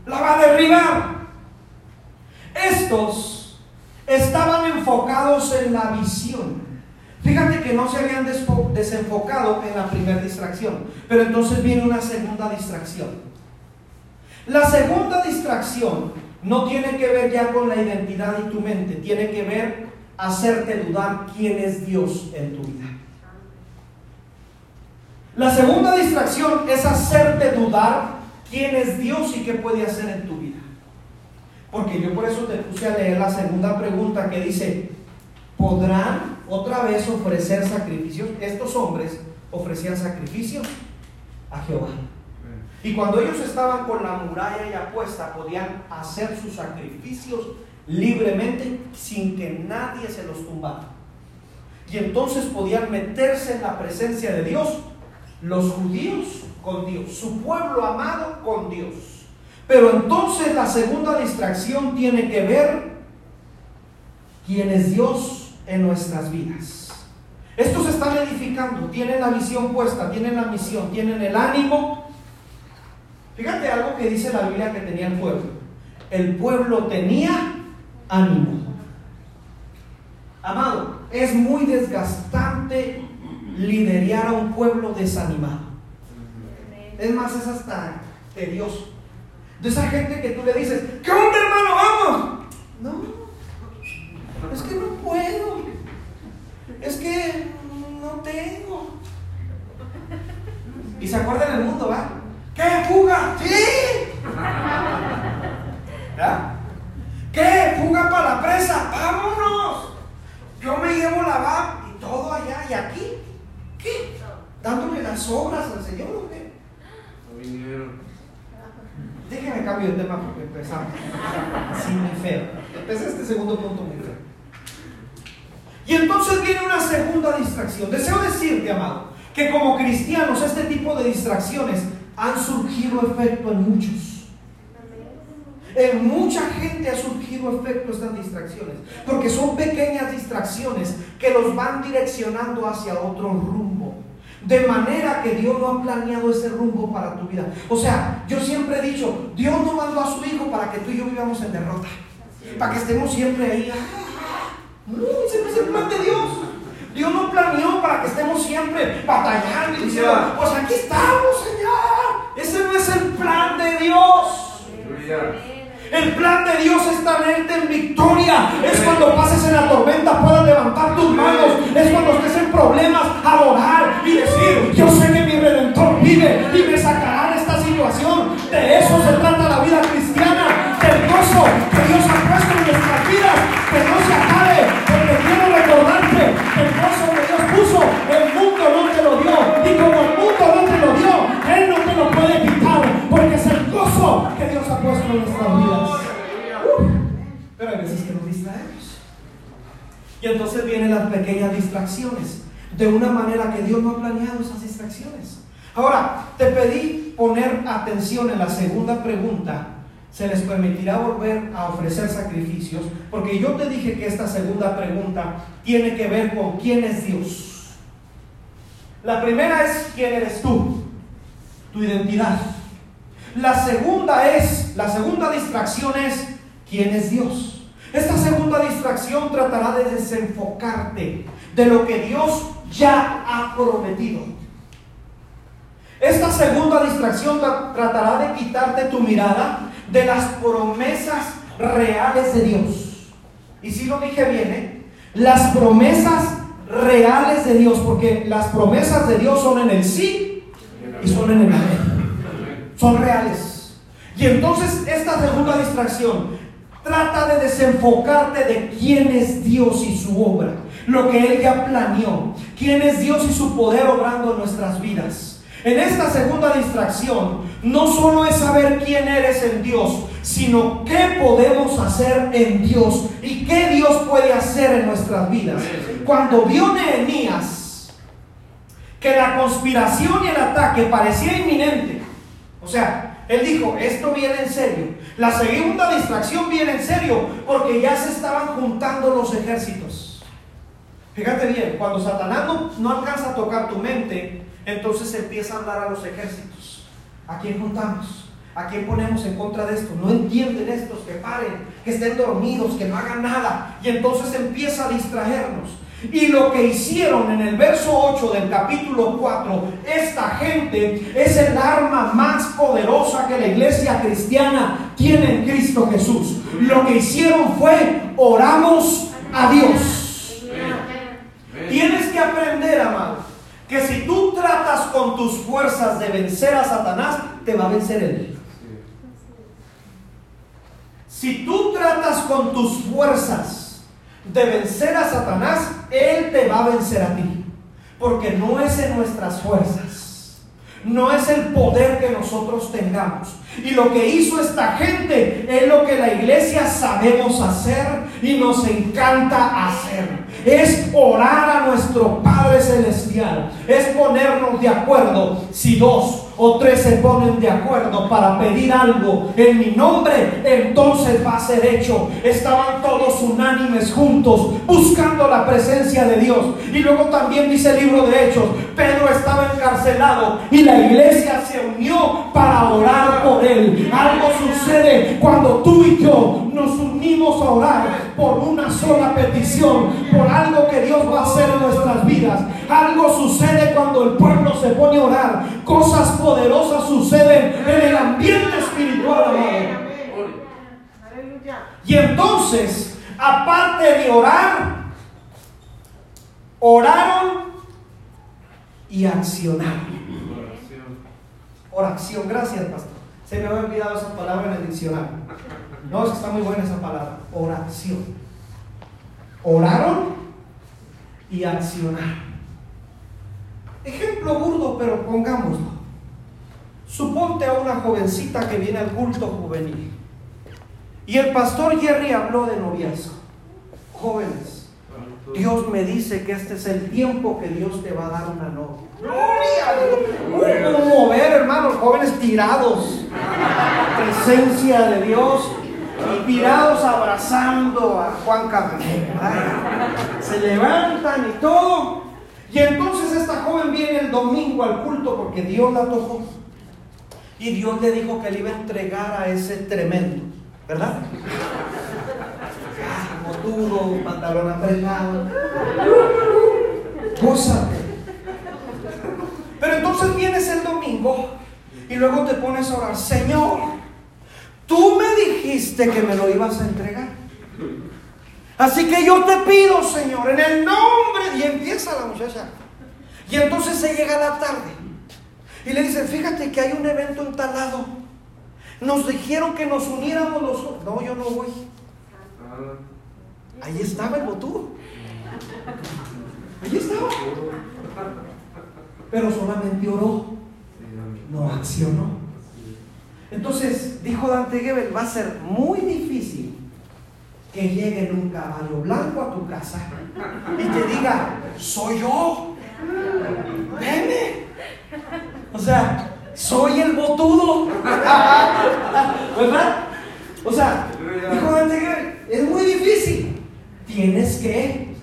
[SPEAKER 1] la va a derribar. Estos estaban enfocados en la visión Fíjate que no se habían desenfocado en la primera distracción, pero entonces viene una segunda distracción. La segunda distracción no tiene que ver ya con la identidad y tu mente, tiene que ver hacerte dudar quién es Dios en tu vida. La segunda distracción es hacerte dudar quién es Dios y qué puede hacer en tu vida. Porque yo por eso te puse a leer la segunda pregunta que dice, ¿podrán otra vez ofrecer sacrificios. Estos hombres ofrecían sacrificios a Jehová. Y cuando ellos estaban con la muralla ya puesta, podían hacer sus sacrificios libremente sin que nadie se los tumbara. Y entonces podían meterse en la presencia de Dios, los judíos con Dios, su pueblo amado con Dios. Pero entonces la segunda distracción tiene que ver quién es Dios en nuestras vidas. Estos están edificando, tienen la visión puesta, tienen la misión, tienen el ánimo. Fíjate algo que dice la Biblia que tenía el pueblo. El pueblo tenía ánimo. Amado, es muy desgastante liderar a un pueblo desanimado. Es más, es hasta tedioso. De esa gente que tú le dices, ¿qué onda hermano? Vamos. No, es que no puedo. Es que no tengo. Y se acuerdan del mundo, ¿va? ¿Qué? ¿Fuga? ¡Sí! ¿Ya? ¿Qué? ¿Fuga para la presa? ¡Vámonos! Yo me llevo la va y todo allá y aquí. ¿Qué? ¿Dándole las obras al Señor o qué? No vinieron. Cambio de tema porque empezamos así muy feo. Empecé este segundo punto muy feo. Y entonces viene una segunda distracción. Deseo decirte, amado, que como cristianos este tipo de distracciones han surgido efecto en muchos. En mucha gente ha surgido efecto estas distracciones, porque son pequeñas distracciones que los van direccionando hacia otro rumbo. De manera que Dios no ha planeado ese rumbo para tu vida. O sea, yo siempre he dicho, Dios no mandó a su Hijo para que tú y yo vivamos en derrota. Para que estemos siempre ahí. No, ese no es el plan de Dios. Dios no planeó para que estemos siempre batallando y diciendo, pues aquí estamos, Señor. Ese no es el plan de Dios. El plan de Dios es tenerte en victoria. Es cuando pases en la tormenta puedas levantar tus manos. Es cuando estés en problemas, adorar y decir, yo sé que mi redentor vive y me sacará de esta situación. De eso se trata la vida cristiana. Del gozo que Dios ha puesto en nuestras vidas. Que no se acabe. Y entonces vienen las pequeñas distracciones. De una manera que Dios no ha planeado esas distracciones. Ahora, te pedí poner atención en la segunda pregunta se les permitirá volver a ofrecer sacrificios, porque yo te dije que esta segunda pregunta tiene que ver con quién es Dios. La primera es quién eres tú, tu identidad. La segunda es, la segunda distracción es quién es Dios. Esta segunda distracción tratará de desenfocarte de lo que Dios ya ha prometido. Esta segunda distracción tratará de quitarte tu mirada de las promesas reales de Dios. Y si lo dije bien, ¿eh? las promesas reales de Dios, porque las promesas de Dios son en el sí y son en el amén. Son reales. Y entonces esta segunda distracción trata de desenfocarte de quién es Dios y su obra, lo que Él ya planeó, quién es Dios y su poder obrando en nuestras vidas. En esta segunda distracción, no solo es saber quién eres en Dios, sino qué podemos hacer en Dios y qué Dios puede hacer en nuestras vidas. Cuando vio Nehemías que la conspiración y el ataque parecía inminente, o sea, él dijo, esto viene en serio. La segunda distracción viene en serio porque ya se estaban juntando los ejércitos. Fíjate bien, cuando Satanás no, no alcanza a tocar tu mente, entonces empieza a hablar a los ejércitos. ¿A quién juntamos? ¿A quién ponemos en contra de esto? No entienden estos, que paren, que estén dormidos, que no hagan nada. Y entonces empieza a distraernos. Y lo que hicieron en el verso 8 del capítulo 4, esta gente es el arma más poderosa que la iglesia cristiana tiene en Cristo Jesús. Lo que hicieron fue oramos a Dios. Tienes que aprender, amado, que si tú tratas con tus fuerzas de vencer a Satanás, te va a vencer él. Si tú tratas con tus fuerzas de vencer a Satanás, Él te va a vencer a ti. Porque no es en nuestras fuerzas. No es el poder que nosotros tengamos. Y lo que hizo esta gente es lo que la iglesia sabemos hacer y nos encanta hacer. Es orar a nuestro Padre Celestial. Es ponernos de acuerdo. Si dos o tres se ponen de acuerdo para pedir algo en mi nombre, entonces va a ser hecho. Estaban todos unánimes juntos buscando la presencia de Dios. Y luego también dice el libro de Hechos, Pedro estaba encarcelado y la iglesia se unió para orar por él. Algo sucede cuando tú y yo nos unimos a orar por una sola petición, por algo que Dios va a hacer en nuestras vidas. Algo sucede cuando el pueblo se pone a orar. Cosas poderosas suceden en el ambiente espiritual, Y entonces, aparte de orar, oraron y accionaron. Oración, gracias, pastor. Se me había olvidado esa palabra en el diccionario. No, está muy buena esa palabra. Oración. Oraron y accionaron. Ejemplo burdo, pero pongámoslo. Suponte a una jovencita que viene al culto juvenil. Y el pastor Jerry habló de noviazgo. Jóvenes, Dios me dice que este es el tiempo que Dios te va a dar una novia. ¡Gloria! Mover, hermanos, jóvenes tirados. Presencia de Dios. Y tirados abrazando a Juan Cabanero. Se levantan y todo. Y entonces esta joven viene el domingo al culto porque Dios la tocó. Y Dios le dijo que le iba a entregar a ese tremendo, ¿verdad? Motudo, pantalón apretado. Gózate. Pero entonces vienes el domingo y luego te pones a orar, Señor, tú me dijiste que me lo ibas a entregar. Así que yo te pido, Señor, en el nombre, y empieza la muchacha. Y entonces se llega la tarde. Y le dice, fíjate que hay un evento en tal lado. Nos dijeron que nos uniéramos los... No, yo no voy. Ahí estaba el botudo. Ahí estaba. Pero solamente oró. No accionó. Entonces, dijo Dante Gebel, va a ser muy difícil que llegue un caballo blanco a tu casa y te diga, soy yo. Veme. O sea, soy el botudo. ¿Verdad? O sea, dijo Dante es muy difícil. Tienes que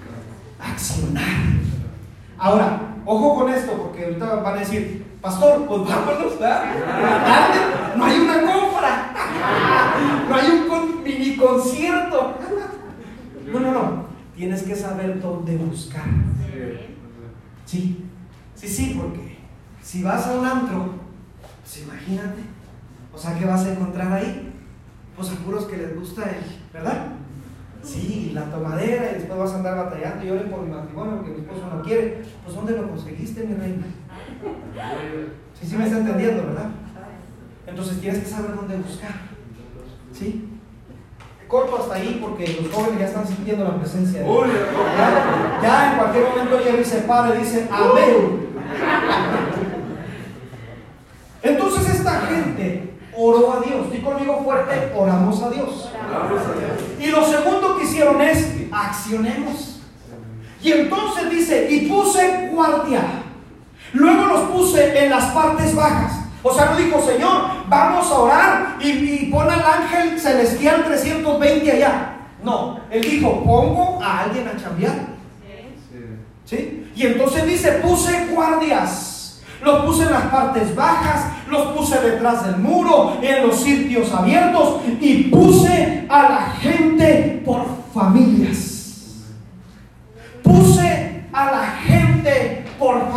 [SPEAKER 1] accionar. Ahora, ojo con esto, porque ahorita van a decir, pastor, pues vámonos, ¿verdad? No hay una compra. No hay un mini concierto. No, no, no. Tienes que saber dónde buscar. Sí, sí, sí, porque si vas a un antro, pues imagínate. O sea, ¿qué vas a encontrar ahí? Pues a puros que les gusta él, ¿verdad? Sí, la tomadera y después vas a andar batallando y oren por mi matrimonio porque mi esposo no quiere. Pues ¿dónde lo conseguiste, mi reina? Sí, sí me está entendiendo, ¿verdad? Entonces tienes que saber dónde buscar. ¿Sí? Corto hasta ahí porque los jóvenes ya están sintiendo la presencia de Dios. Ya, ya en cualquier momento Jerry se para y dice, amén. Entonces esta gente oró a Dios. Di conmigo fuerte, oramos a Dios. Y lo segundo que hicieron es, accionemos. Y entonces dice, y puse guardia. Luego los puse en las partes bajas. O sea, no dijo, Señor, vamos a orar y, y pon al ángel celestial 320 allá. No, él dijo, pongo a alguien a chambear. ¿Sí? Y entonces dice, puse guardias. Los puse en las partes bajas, los puse detrás del muro, en los sitios abiertos y puse a la gente por familias. Puse a la gente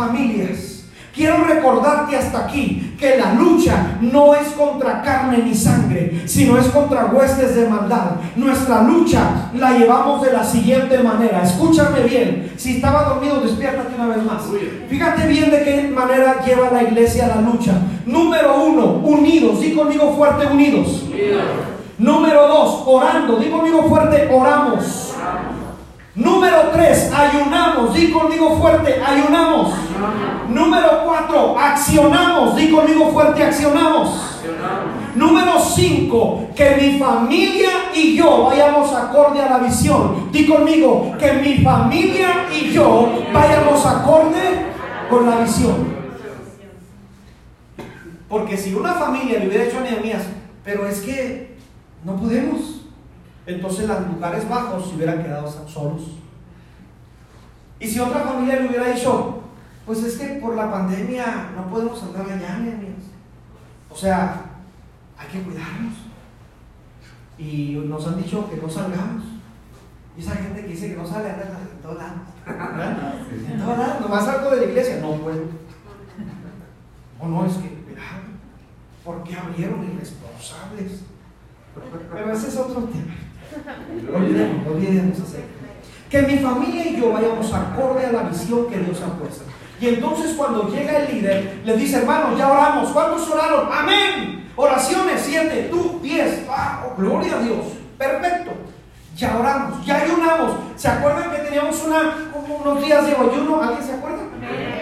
[SPEAKER 1] familias. Quiero recordarte hasta aquí que la lucha no es contra carne ni sangre, sino es contra huestes de maldad. Nuestra lucha la llevamos de la siguiente manera. Escúchame bien. Si estaba dormido, despiértate una vez más. Fíjate bien de qué manera lleva la iglesia la lucha. Número uno, unidos. Di conmigo fuerte, unidos. Número dos, orando. Di conmigo fuerte, oramos. Número tres, ayunamos. Di conmigo fuerte, ayunamos. Número cuatro, accionamos. Di conmigo fuerte, accionamos. Número cinco, que mi familia y yo vayamos acorde a la visión. Di conmigo, que mi familia y yo vayamos acorde con la visión. Porque si una familia le hubiera hecho a Nehemías, pero es que no podemos entonces los lugares bajos se hubieran quedado solos. Y si otra familia le hubiera dicho, pues es que por la pandemia no podemos andar allá, mi amigos. O sea, hay que cuidarnos. Y nos han dicho que no salgamos. Y esa gente que dice que no sale, anda en todos lados. En todos lados, nomás algo de la iglesia, no puedo. O no, es que, cuidado, ¿por qué abrieron irresponsables? Pero ese es otro tema. Olvidemos, olvidemos hacer. Que mi familia y yo vayamos acorde a la visión que Dios ha puesto. Y entonces cuando llega el líder, le dice, hermano, ya oramos. ¿Cuántos oraron? Amén. Oraciones, siete, tú, diez. Ah, gloria a Dios. Perfecto. Ya oramos, ya ayunamos. ¿Se acuerdan que teníamos una, unos días de ayuno? ¿Alguien se acuerda?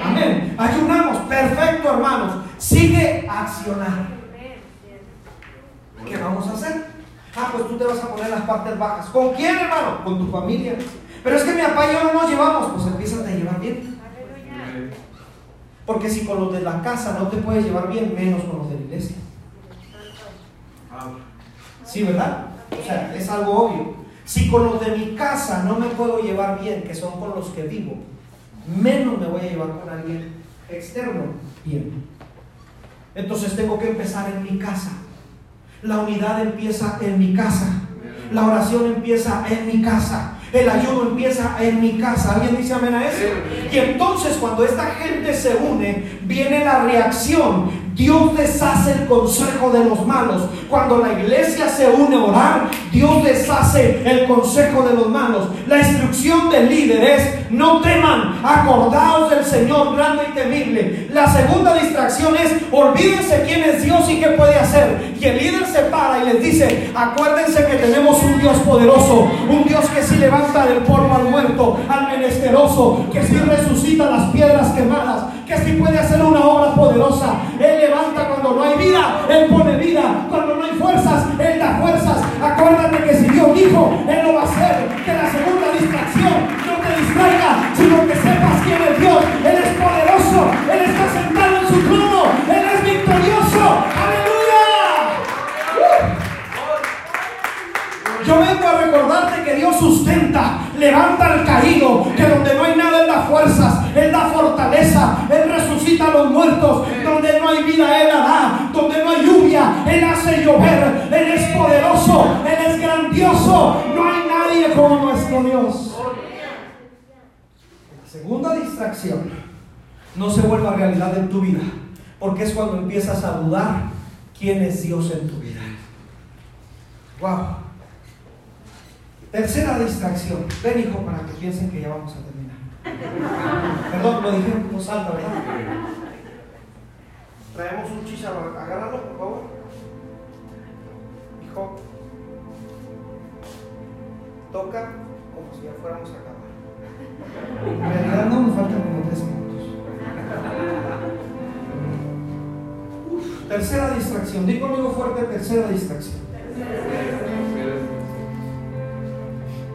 [SPEAKER 1] Amén. Ayunamos. Perfecto, hermanos. Sigue a accionar. ¿Qué vamos a hacer? Ah, pues tú te vas a poner las partes bajas. ¿Con quién, hermano? Con tu familia. Pero es que mi papá y yo no nos llevamos. Pues empiezas a llevar bien. Porque si con los de la casa no te puedes llevar bien, menos con los de la iglesia. Sí, ¿verdad? O sea, es algo obvio. Si con los de mi casa no me puedo llevar bien, que son con los que vivo, menos me voy a llevar con alguien externo bien. Entonces tengo que empezar en mi casa. La unidad empieza en mi casa. La oración empieza en mi casa. El ayuno empieza en mi casa. ¿Alguien dice amén a eso? Y entonces cuando esta gente se une, viene la reacción. Dios deshace el consejo de los malos. Cuando la iglesia se une a orar, Dios deshace el consejo de los malos. La instrucción del líder es, no teman, acordaos del Señor grande y temible. La segunda distracción es, olvídense quién es Dios y qué puede hacer. Y el líder se para y les dice, acuérdense que tenemos un Dios poderoso, un Dios que si levanta del polvo al muerto, al menesteroso, que si resucita las piedras quemadas, que si puede hacer una obra poderosa. Él levanta cuando no hay vida, Él pone vida. Cuando no hay fuerzas, Él da fuerzas. Acuérdate que si Dios dijo, Él lo va a hacer. Que la segunda distracción no te distraiga, sino que sepas quién es Dios. Él es poderoso, Él está sentado en su trono, Él es victorioso. Yo vengo a recordarte que Dios sustenta, levanta al caído, que donde no hay nada Él da fuerzas, fortaleza, Él resucita a los muertos, donde no hay vida Él da, donde no hay lluvia, Él hace llover, Él es poderoso, Él es grandioso, no hay nadie como nuestro Dios. La segunda distracción no se vuelva realidad en tu vida, porque es cuando empiezas a dudar quién es Dios en tu vida. Wow. Tercera distracción. Ven, hijo, para que piensen que ya vamos a terminar. Perdón, lo dijeron como salta, ¿verdad? Traemos un chicharro. Agárralo, por favor. Hijo. Toca como si ya fuéramos a acabar. En realidad no nos faltan como tres minutos. Uf, tercera distracción. Digo conmigo fuerte, tercera distracción.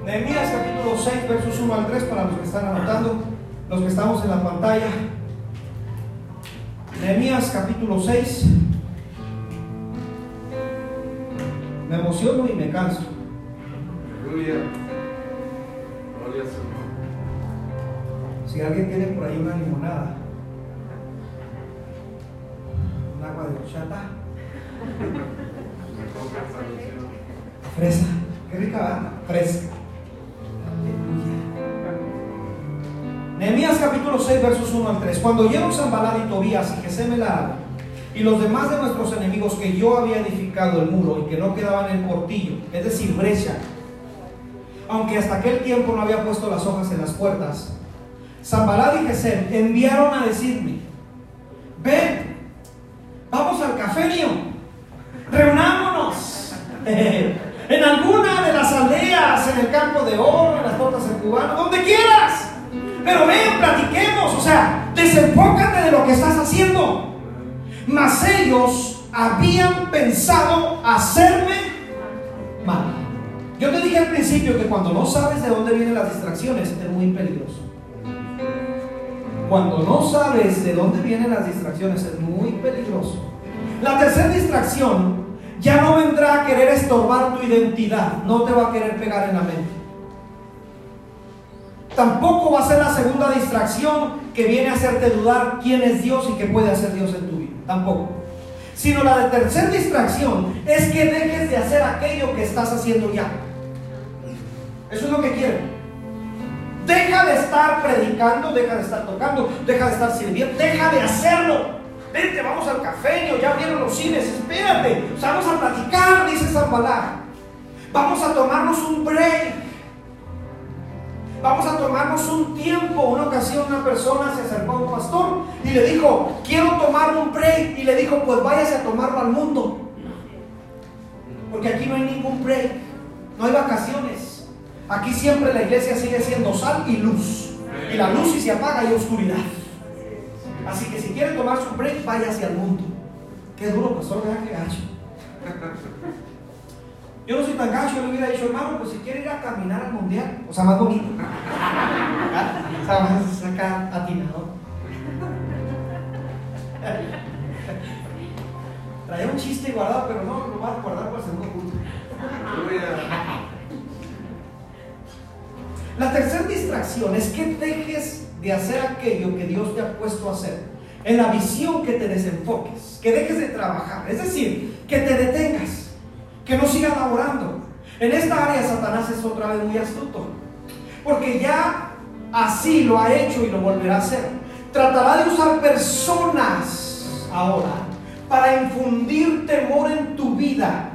[SPEAKER 1] Nehemías capítulo 6, versos 1 al 3, para los que están anotando, los que estamos en la pantalla. Nehemías capítulo 6. Me emociono y me canso.
[SPEAKER 2] Aleluya. Gloria
[SPEAKER 1] Si alguien tiene por ahí una limonada, un agua de
[SPEAKER 2] salvación.
[SPEAKER 1] fresa, qué rica, ¿verdad? Fresca. Nehemías capítulo 6, versos 1 al 3. Cuando oyeron Zambalad y Tobías y Gesem el árabe, y los demás de nuestros enemigos que yo había edificado el muro y que no quedaban en el portillo, es decir, brecha, aunque hasta aquel tiempo no había puesto las hojas en las puertas, Zambalad y Gesem enviaron a decirme, ven, vamos al café mío, reunámonos en alguna de las aldeas, en el campo de oro, en las tortas en cubano, donde quieras. Pero ven, platiquemos, o sea, desenfócate de lo que estás haciendo. Mas ellos habían pensado hacerme mal. Yo te dije al principio que cuando no sabes de dónde vienen las distracciones es muy peligroso. Cuando no sabes de dónde vienen las distracciones es muy peligroso. La tercera distracción ya no vendrá a querer estorbar tu identidad, no te va a querer pegar en la mente. Tampoco va a ser la segunda distracción que viene a hacerte dudar quién es Dios y qué puede hacer Dios en tu vida. Tampoco. Sino la de tercera distracción es que dejes de hacer aquello que estás haciendo ya. Eso es lo que quieren. Deja de estar predicando, deja de estar tocando, deja de estar sirviendo, deja de hacerlo. Vente, vamos al café, ya abrieron los cines, espérate, o sea, vamos a platicar, dice Zambalá. Vamos a tomarnos un break. Vamos a tomarnos un tiempo. Una ocasión una persona se acercó a un pastor y le dijo, quiero tomar un break. Y le dijo, pues váyase a tomarlo al mundo. Porque aquí no hay ningún break. No hay vacaciones. Aquí siempre la iglesia sigue siendo sal y luz. Y la luz si se apaga hay oscuridad. Así que si quiere tomarse un break, váyase al mundo. Qué duro, pastor, vea qué gacho. Yo no soy tan gacho, yo le hubiera dicho, hermano, pues si quiere ir a caminar al mundial, o sea, más bonito. O sea, más acá atinado. Traía un chiste guardado, pero no lo voy a guardar para el segundo.
[SPEAKER 2] Aleluya.
[SPEAKER 1] La tercera distracción es que dejes de hacer aquello que Dios te ha puesto a hacer. En la visión que te desenfoques, que dejes de trabajar. Es decir, que te detengas, que no sigas laborando. En esta área Satanás es otra vez muy astuto. Porque ya así lo ha hecho y lo volverá a hacer. Tratará de usar personas ahora para infundir temor en tu vida.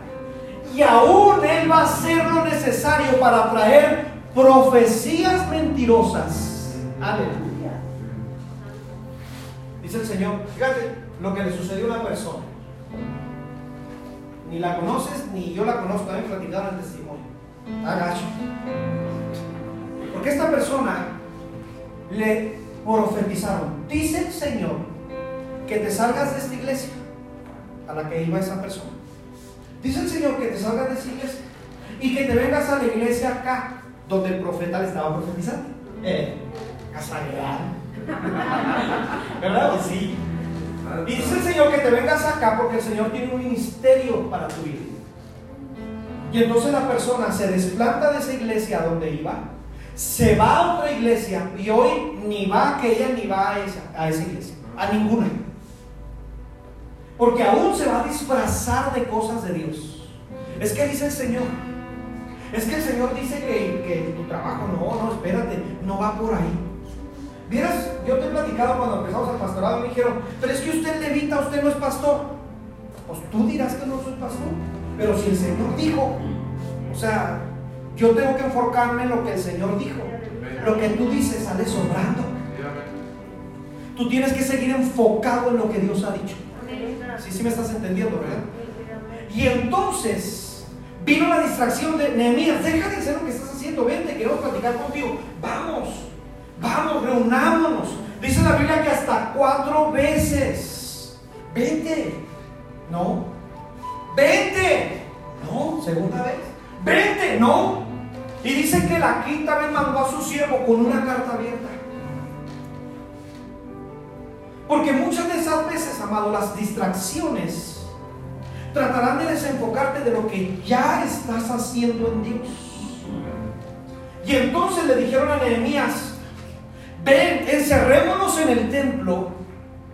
[SPEAKER 1] Y aún Él va a hacer lo necesario para traer profecías mentirosas. Aleluya. Dice el Señor, fíjate lo que le sucedió a una persona. Ni la conoces, ni yo la conozco, también platicaron el testimonio. Agacho. Porque esta persona le profetizaron, dice el Señor, que te salgas de esta iglesia a la que iba esa persona. Dice el Señor que te salgas de esa iglesia y que te vengas a la iglesia acá, donde el profeta le estaba profetizando. Eh, casualidad. ¿Verdad? Pues sí. Y dice el Señor que te vengas acá porque el Señor tiene un ministerio para tu vida. Y entonces la persona se desplanta de esa iglesia donde iba, se va a otra iglesia y hoy ni va a aquella ni va a esa, a esa iglesia, a ninguna. Porque aún se va a disfrazar de cosas de Dios. Es que dice el Señor, es que el Señor dice que, que tu trabajo, no, no, espérate, no va por ahí. Vieras, yo cuando empezamos al pastorado, me dijeron, pero es que usted levita, usted no es pastor. Pues tú dirás que no soy pastor, pero si el Señor dijo, o sea, Yo tengo que enfocarme en lo que el Señor dijo. Lo que tú dices sale sobrando. Tú tienes que seguir enfocado en lo que Dios ha dicho. Sí, sí me estás entendiendo, ¿verdad? Y entonces vino la distracción de Nehemías, deja de hacer lo que estás haciendo, vente, queremos platicar contigo. Vamos, vamos, reunámonos. Dice la Biblia que hasta cuatro veces. Vente. No. Vente. No, segunda vez. Vente. No. Y dice que la quinta vez mandó a su siervo con una carta abierta. Porque muchas de esas veces, amado, las distracciones tratarán de desenfocarte de lo que ya estás haciendo en Dios. Y entonces le dijeron a Nehemías, ven, encerrémonos en el templo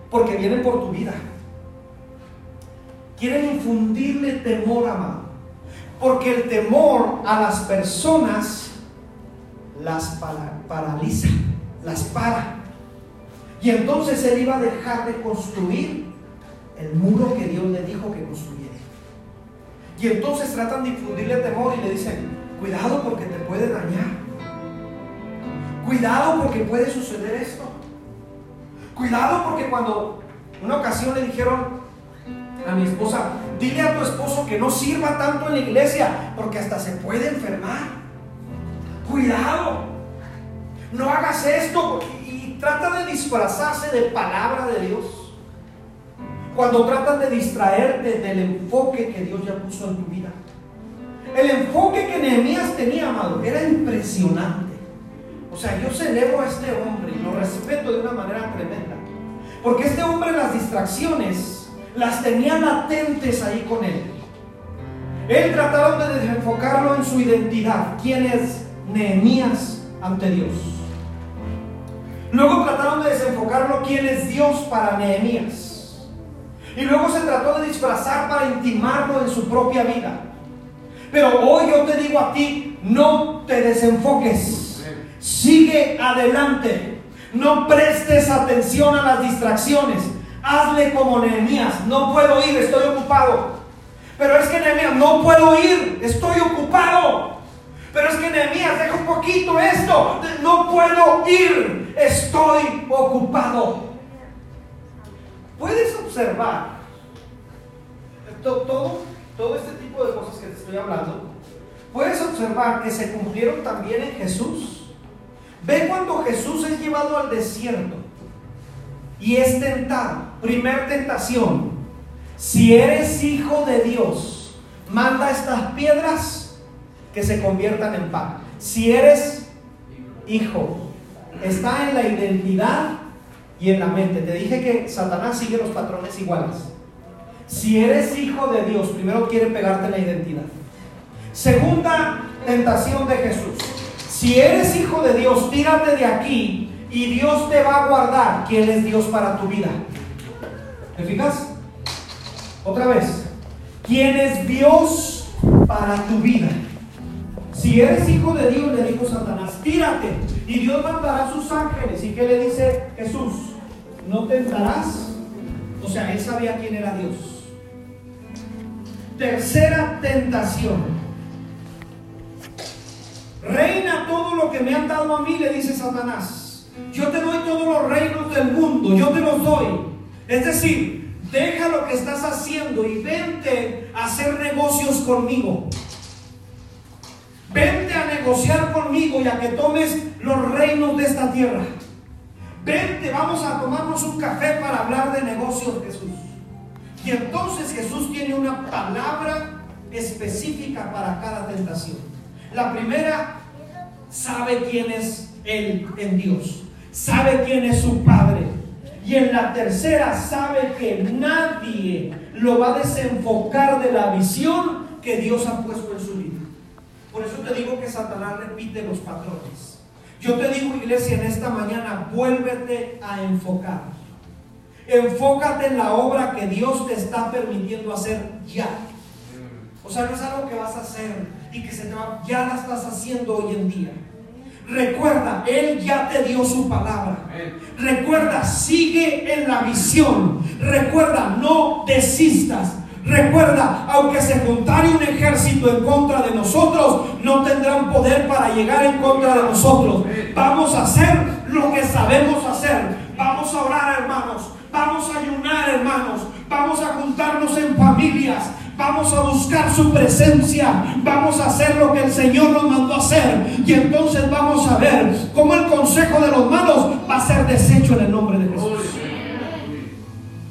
[SPEAKER 1] porque vienen por tu vida. Quieren infundirle temor, amado. Porque el temor a las personas las paraliza, las para. Y entonces él iba a dejar de construir el muro que Dios le dijo que construyera. Y entonces tratan de infundirle temor y le dicen, cuidado porque te puede dañar. Cuidado porque puede suceder esto. Cuidado porque cuando una ocasión le dijeron a mi esposa, dile a tu esposo que no sirva tanto en la iglesia porque hasta se puede enfermar. Cuidado. No hagas esto y trata de disfrazarse de palabra de Dios. Cuando tratan de distraerte del enfoque que Dios ya puso en tu vida. El enfoque que Nehemías tenía, amado, era impresionante. O sea, yo celebro a este hombre y lo respeto de una manera tremenda. Porque este hombre las distracciones las tenía latentes ahí con él. Él trataron de desenfocarlo en su identidad. ¿Quién es Nehemías ante Dios? Luego trataron de desenfocarlo quién es Dios para Nehemías. Y luego se trató de disfrazar para intimarlo en su propia vida. Pero hoy yo te digo a ti, no te desenfoques. Sigue adelante. No prestes atención a las distracciones. Hazle como Nehemías. No puedo ir, estoy ocupado. Pero es que Nehemías, no puedo ir, estoy ocupado. Pero es que Nehemías, deja un poquito esto. No puedo ir, estoy ocupado. Puedes observar todo, todo este tipo de cosas que te estoy hablando. Puedes observar que se cumplieron también en Jesús. Ve cuando Jesús es llevado al desierto y es tentado. Primer tentación. Si eres hijo de Dios, manda estas piedras que se conviertan en pan. Si eres hijo, está en la identidad y en la mente. Te dije que Satanás sigue los patrones iguales. Si eres hijo de Dios, primero quiere pegarte la identidad. Segunda tentación de Jesús. Si eres hijo de Dios, tírate de aquí y Dios te va a guardar. ¿Quién es Dios para tu vida? ¿Te fijas? Otra vez. ¿Quién es Dios para tu vida? Si eres hijo de Dios, le dijo Satanás, tírate y Dios mandará a sus ángeles. ¿Y qué le dice Jesús? ¿No tentarás? O sea, él sabía quién era Dios. Tercera tentación. Reina todo lo que me han dado a mí, le dice Satanás. Yo te doy todos los reinos del mundo, yo te los doy. Es decir, deja lo que estás haciendo y vente a hacer negocios conmigo. Vente a negociar conmigo y a que tomes los reinos de esta tierra. Vente, vamos a tomarnos un café para hablar de negocios, Jesús. Y entonces Jesús tiene una palabra específica para cada tentación. La primera, sabe quién es Él en Dios, sabe quién es su Padre. Y en la tercera, sabe que nadie lo va a desenfocar de la visión que Dios ha puesto en su vida. Por eso te digo que Satanás repite los patrones. Yo te digo, iglesia, en esta mañana, vuélvete a enfocar. Enfócate en la obra que Dios te está permitiendo hacer ya. O sea, no es algo que vas a hacer y que se te va, ya la estás haciendo hoy en día. Recuerda, Él ya te dio su palabra. Recuerda, sigue en la visión. Recuerda, no desistas. Recuerda, aunque se juntare un ejército en contra de nosotros, no tendrán poder para llegar en contra de nosotros. Vamos a hacer lo que sabemos hacer. Vamos a orar, hermanos. Vamos a ayunar, hermanos. Vamos a juntarnos en familias. Vamos a buscar su presencia. Vamos a hacer lo que el Señor nos mandó a hacer. Y entonces vamos a ver cómo el consejo de los malos va a ser deshecho en el nombre de Jesús.